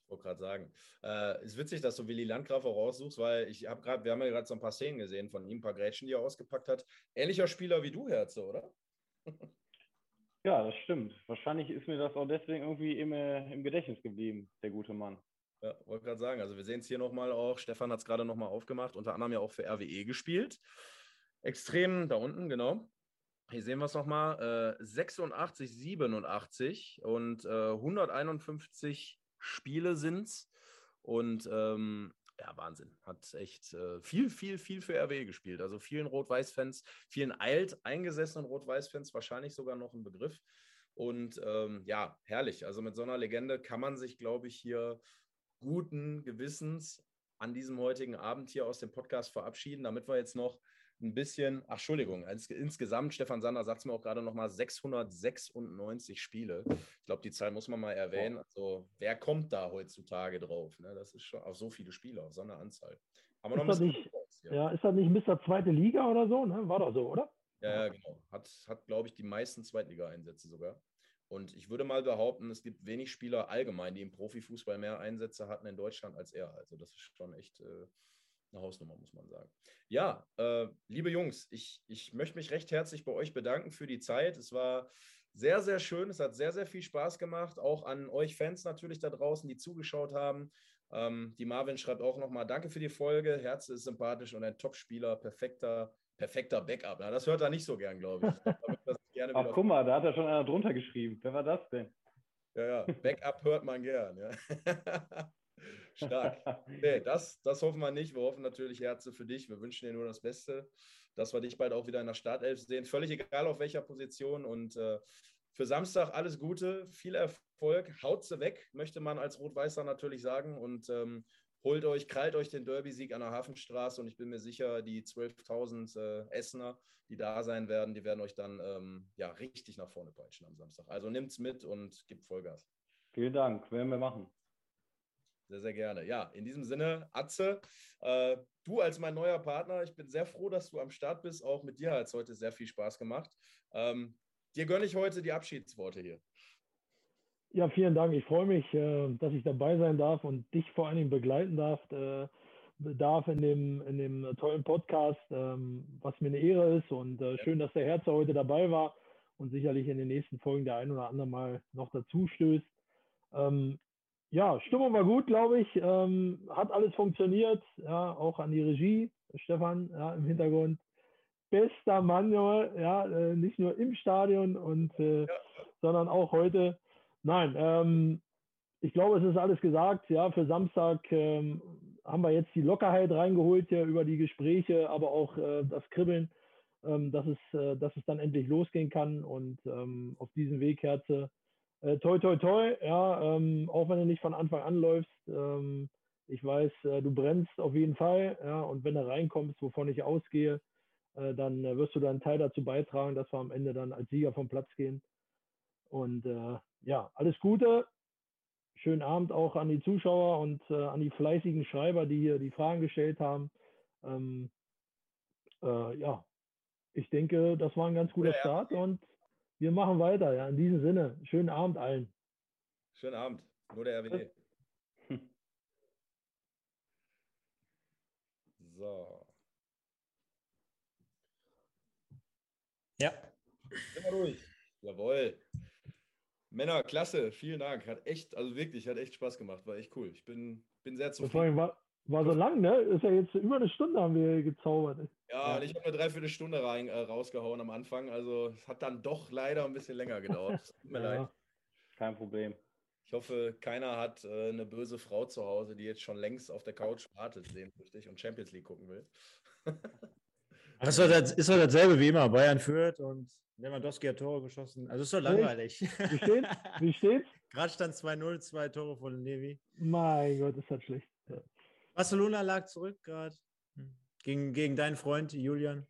Ich wollte gerade sagen. Äh, es ist witzig, dass du Willi Landgraf auch raussuchst, weil ich habe gerade, wir haben ja gerade so ein paar Szenen gesehen von ihm, ein paar Grätschen, die er ausgepackt hat. Ähnlicher Spieler wie du, Herze, oder? *laughs* Ja, das stimmt. Wahrscheinlich ist mir das auch deswegen irgendwie immer im Gedächtnis geblieben, der gute Mann. Ja, wollte gerade sagen, also wir sehen es hier nochmal auch, Stefan hat es gerade nochmal aufgemacht, unter anderem ja auch für RWE gespielt. Extrem da unten, genau. Hier sehen wir es nochmal, äh, 86, 87 und äh, 151 Spiele sind es. Und ähm, ja, Wahnsinn. Hat echt äh, viel, viel, viel für RWE gespielt. Also vielen Rot-Weiß-Fans, vielen alt eingesessenen Rot-Weiß-Fans wahrscheinlich sogar noch ein Begriff. Und ähm, ja, herrlich. Also mit so einer Legende kann man sich, glaube ich, hier guten Gewissens an diesem heutigen Abend hier aus dem Podcast verabschieden, damit wir jetzt noch ein bisschen, ach Entschuldigung, insgesamt, Stefan Sander sagt es mir auch gerade nochmal, 696 Spiele. Ich glaube, die Zahl muss man mal erwähnen. Also, wer kommt da heutzutage drauf? Ne? Das ist schon auf so viele Spiele, auf so eine Anzahl. Aber ist noch das nicht, ja, ist das nicht Mr. Zweite Liga oder so? Ne? War doch so, oder? Ja, ja genau. Hat, hat glaube ich, die meisten Zweitliga-Einsätze sogar. Und ich würde mal behaupten, es gibt wenig Spieler allgemein, die im Profifußball mehr Einsätze hatten in Deutschland als er. Also das ist schon echt äh, eine Hausnummer, muss man sagen. Ja, äh, liebe Jungs, ich, ich möchte mich recht herzlich bei euch bedanken für die Zeit. Es war sehr, sehr schön. Es hat sehr, sehr viel Spaß gemacht. Auch an euch Fans natürlich da draußen, die zugeschaut haben. Ähm, die Marvin schreibt auch nochmal: Danke für die Folge. Herz ist sympathisch und ein Top-Spieler, perfekter, perfekter Backup. Na, das hört er nicht so gern, glaube ich. Ach, guck mal, da hat er schon einer drunter geschrieben. Wer war das denn? Ja, ja, Backup hört man gern. Ja. *laughs* Stark. Nee, *laughs* das, das hoffen wir nicht. Wir hoffen natürlich, Herze, für dich. Wir wünschen dir nur das Beste, dass wir dich bald auch wieder in der Startelf sehen. Völlig egal auf welcher Position. Und äh, für Samstag alles Gute, viel Erfolg. Haut sie weg, möchte man als Rot-Weißer natürlich sagen. Und ähm, holt euch, krallt euch den Derby-Sieg an der Hafenstraße. Und ich bin mir sicher, die 12.000 äh, Essener, die da sein werden, die werden euch dann ähm, ja, richtig nach vorne peitschen am Samstag. Also nimmt's mit und gebt Vollgas. Vielen Dank, werden wir machen. Sehr, sehr gerne. Ja, in diesem Sinne, Atze, äh, du als mein neuer Partner, ich bin sehr froh, dass du am Start bist. Auch mit dir hat es heute sehr viel Spaß gemacht. Ähm, dir gönne ich heute die Abschiedsworte hier. Ja, vielen Dank. Ich freue mich, äh, dass ich dabei sein darf und dich vor allen Dingen begleiten darf, äh, darf in, dem, in dem tollen Podcast, ähm, was mir eine Ehre ist. Und äh, schön, dass der Herzer heute dabei war und sicherlich in den nächsten Folgen der ein oder andere mal noch dazu stößt. Ähm, ja, Stimmung war gut, glaube ich. Ähm, hat alles funktioniert. Ja, auch an die Regie, Stefan, ja, im Hintergrund. Bester Mann, ja, nicht nur im Stadion und ja. sondern auch heute. Nein, ähm, ich glaube, es ist alles gesagt. Ja, für Samstag ähm, haben wir jetzt die Lockerheit reingeholt ja über die Gespräche, aber auch äh, das Kribbeln, ähm, dass es, äh, dass es dann endlich losgehen kann und ähm, auf diesem Weg, Herze, äh, toi, toi, toi, ja, ähm, auch wenn du nicht von Anfang an läufst. Ähm, ich weiß, äh, du brennst auf jeden Fall, ja, und wenn du reinkommst, wovon ich ausgehe, äh, dann äh, wirst du deinen Teil dazu beitragen, dass wir am Ende dann als Sieger vom Platz gehen. Und äh, ja, alles Gute. Schönen Abend auch an die Zuschauer und äh, an die fleißigen Schreiber, die hier die Fragen gestellt haben. Ähm, ja, ich denke, das war ein ganz guter Start und wir machen weiter. Ja, in diesem Sinne, schönen Abend allen. Schönen Abend. Nur der RWD. *laughs* So. Ja. Immer durch. Jawohl. Männer, klasse. Vielen Dank. Hat echt, also wirklich, hat echt Spaß gemacht. War echt cool. Ich bin, bin sehr zufrieden. War, war so lang, ne? Ist ja jetzt über eine Stunde haben wir gezaubert. Ja, und ich habe eine Dreiviertelstunde rein, äh, rausgehauen am Anfang. Also es hat dann doch leider ein bisschen länger gedauert. Tut mir ja, leid. Kein Problem. Ich hoffe, keiner hat äh, eine böse Frau zu Hause, die jetzt schon längst auf der Couch wartet, sehnsüchtig und Champions League gucken will. *laughs* das ist doch, das, ist doch dasselbe wie immer. Bayern führt und Lewandowski hat Tore geschossen. Also ist doch langweilig. Wie steht's? *laughs* Wie steht's? Gerade stand 2-0, zwei Tore von Levi. Mein Gott, ist das schlecht. Ja. Barcelona lag zurück gerade. Gegen, gegen deinen Freund Julian.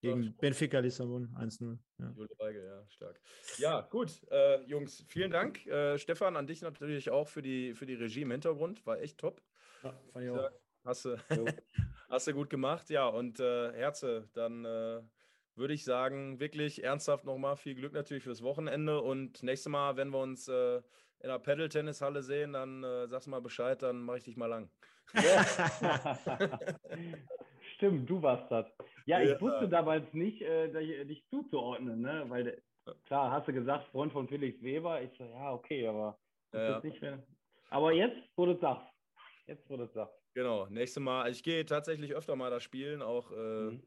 Gegen ja, Benfica Lissabon 1-0. Ja. Weige, ja, stark. Ja, gut, äh, Jungs, vielen Dank. Äh, Stefan, an dich natürlich auch für die, für die Regie im Hintergrund. War echt top. Ja, fand ich auch. Hast du, *laughs* hast du gut gemacht. Ja, und äh, Herze, dann äh, würde ich sagen, wirklich ernsthaft nochmal viel Glück natürlich fürs Wochenende. Und nächstes Mal, wenn wir uns äh, in der Paddle-Tennishalle sehen, dann äh, sagst mal Bescheid, dann mache ich dich mal lang. *laughs* Stimmt, du warst das. Ja, ich ja. wusste damals nicht, äh, dich zuzuordnen, ne? Weil klar, hast du gesagt, Freund von Felix Weber. Ich so, ja, okay, aber ja. nicht, aber jetzt, wo du sagst. Jetzt, wo du sagst. Genau, nächstes Mal. Also ich gehe tatsächlich öfter mal da spielen, auch äh, mhm.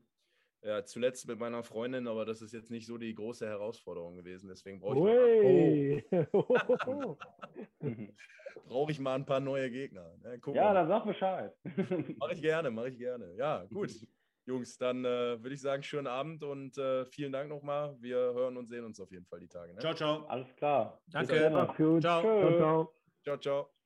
Ja, zuletzt mit meiner Freundin, aber das ist jetzt nicht so die große Herausforderung gewesen. Deswegen brauche ich, mal, *laughs* oh. *laughs* brauch ich mal ein paar neue Gegner. Ja, ja dann sag Bescheid. *laughs* mache ich gerne, mache ich gerne. Ja, gut. Jungs, dann äh, würde ich sagen, schönen Abend und äh, vielen Dank nochmal. Wir hören und sehen uns auf jeden Fall die Tage. Ne? Ciao, ciao. Alles klar. Danke. Ciao. Ciao, ciao. ciao, ciao.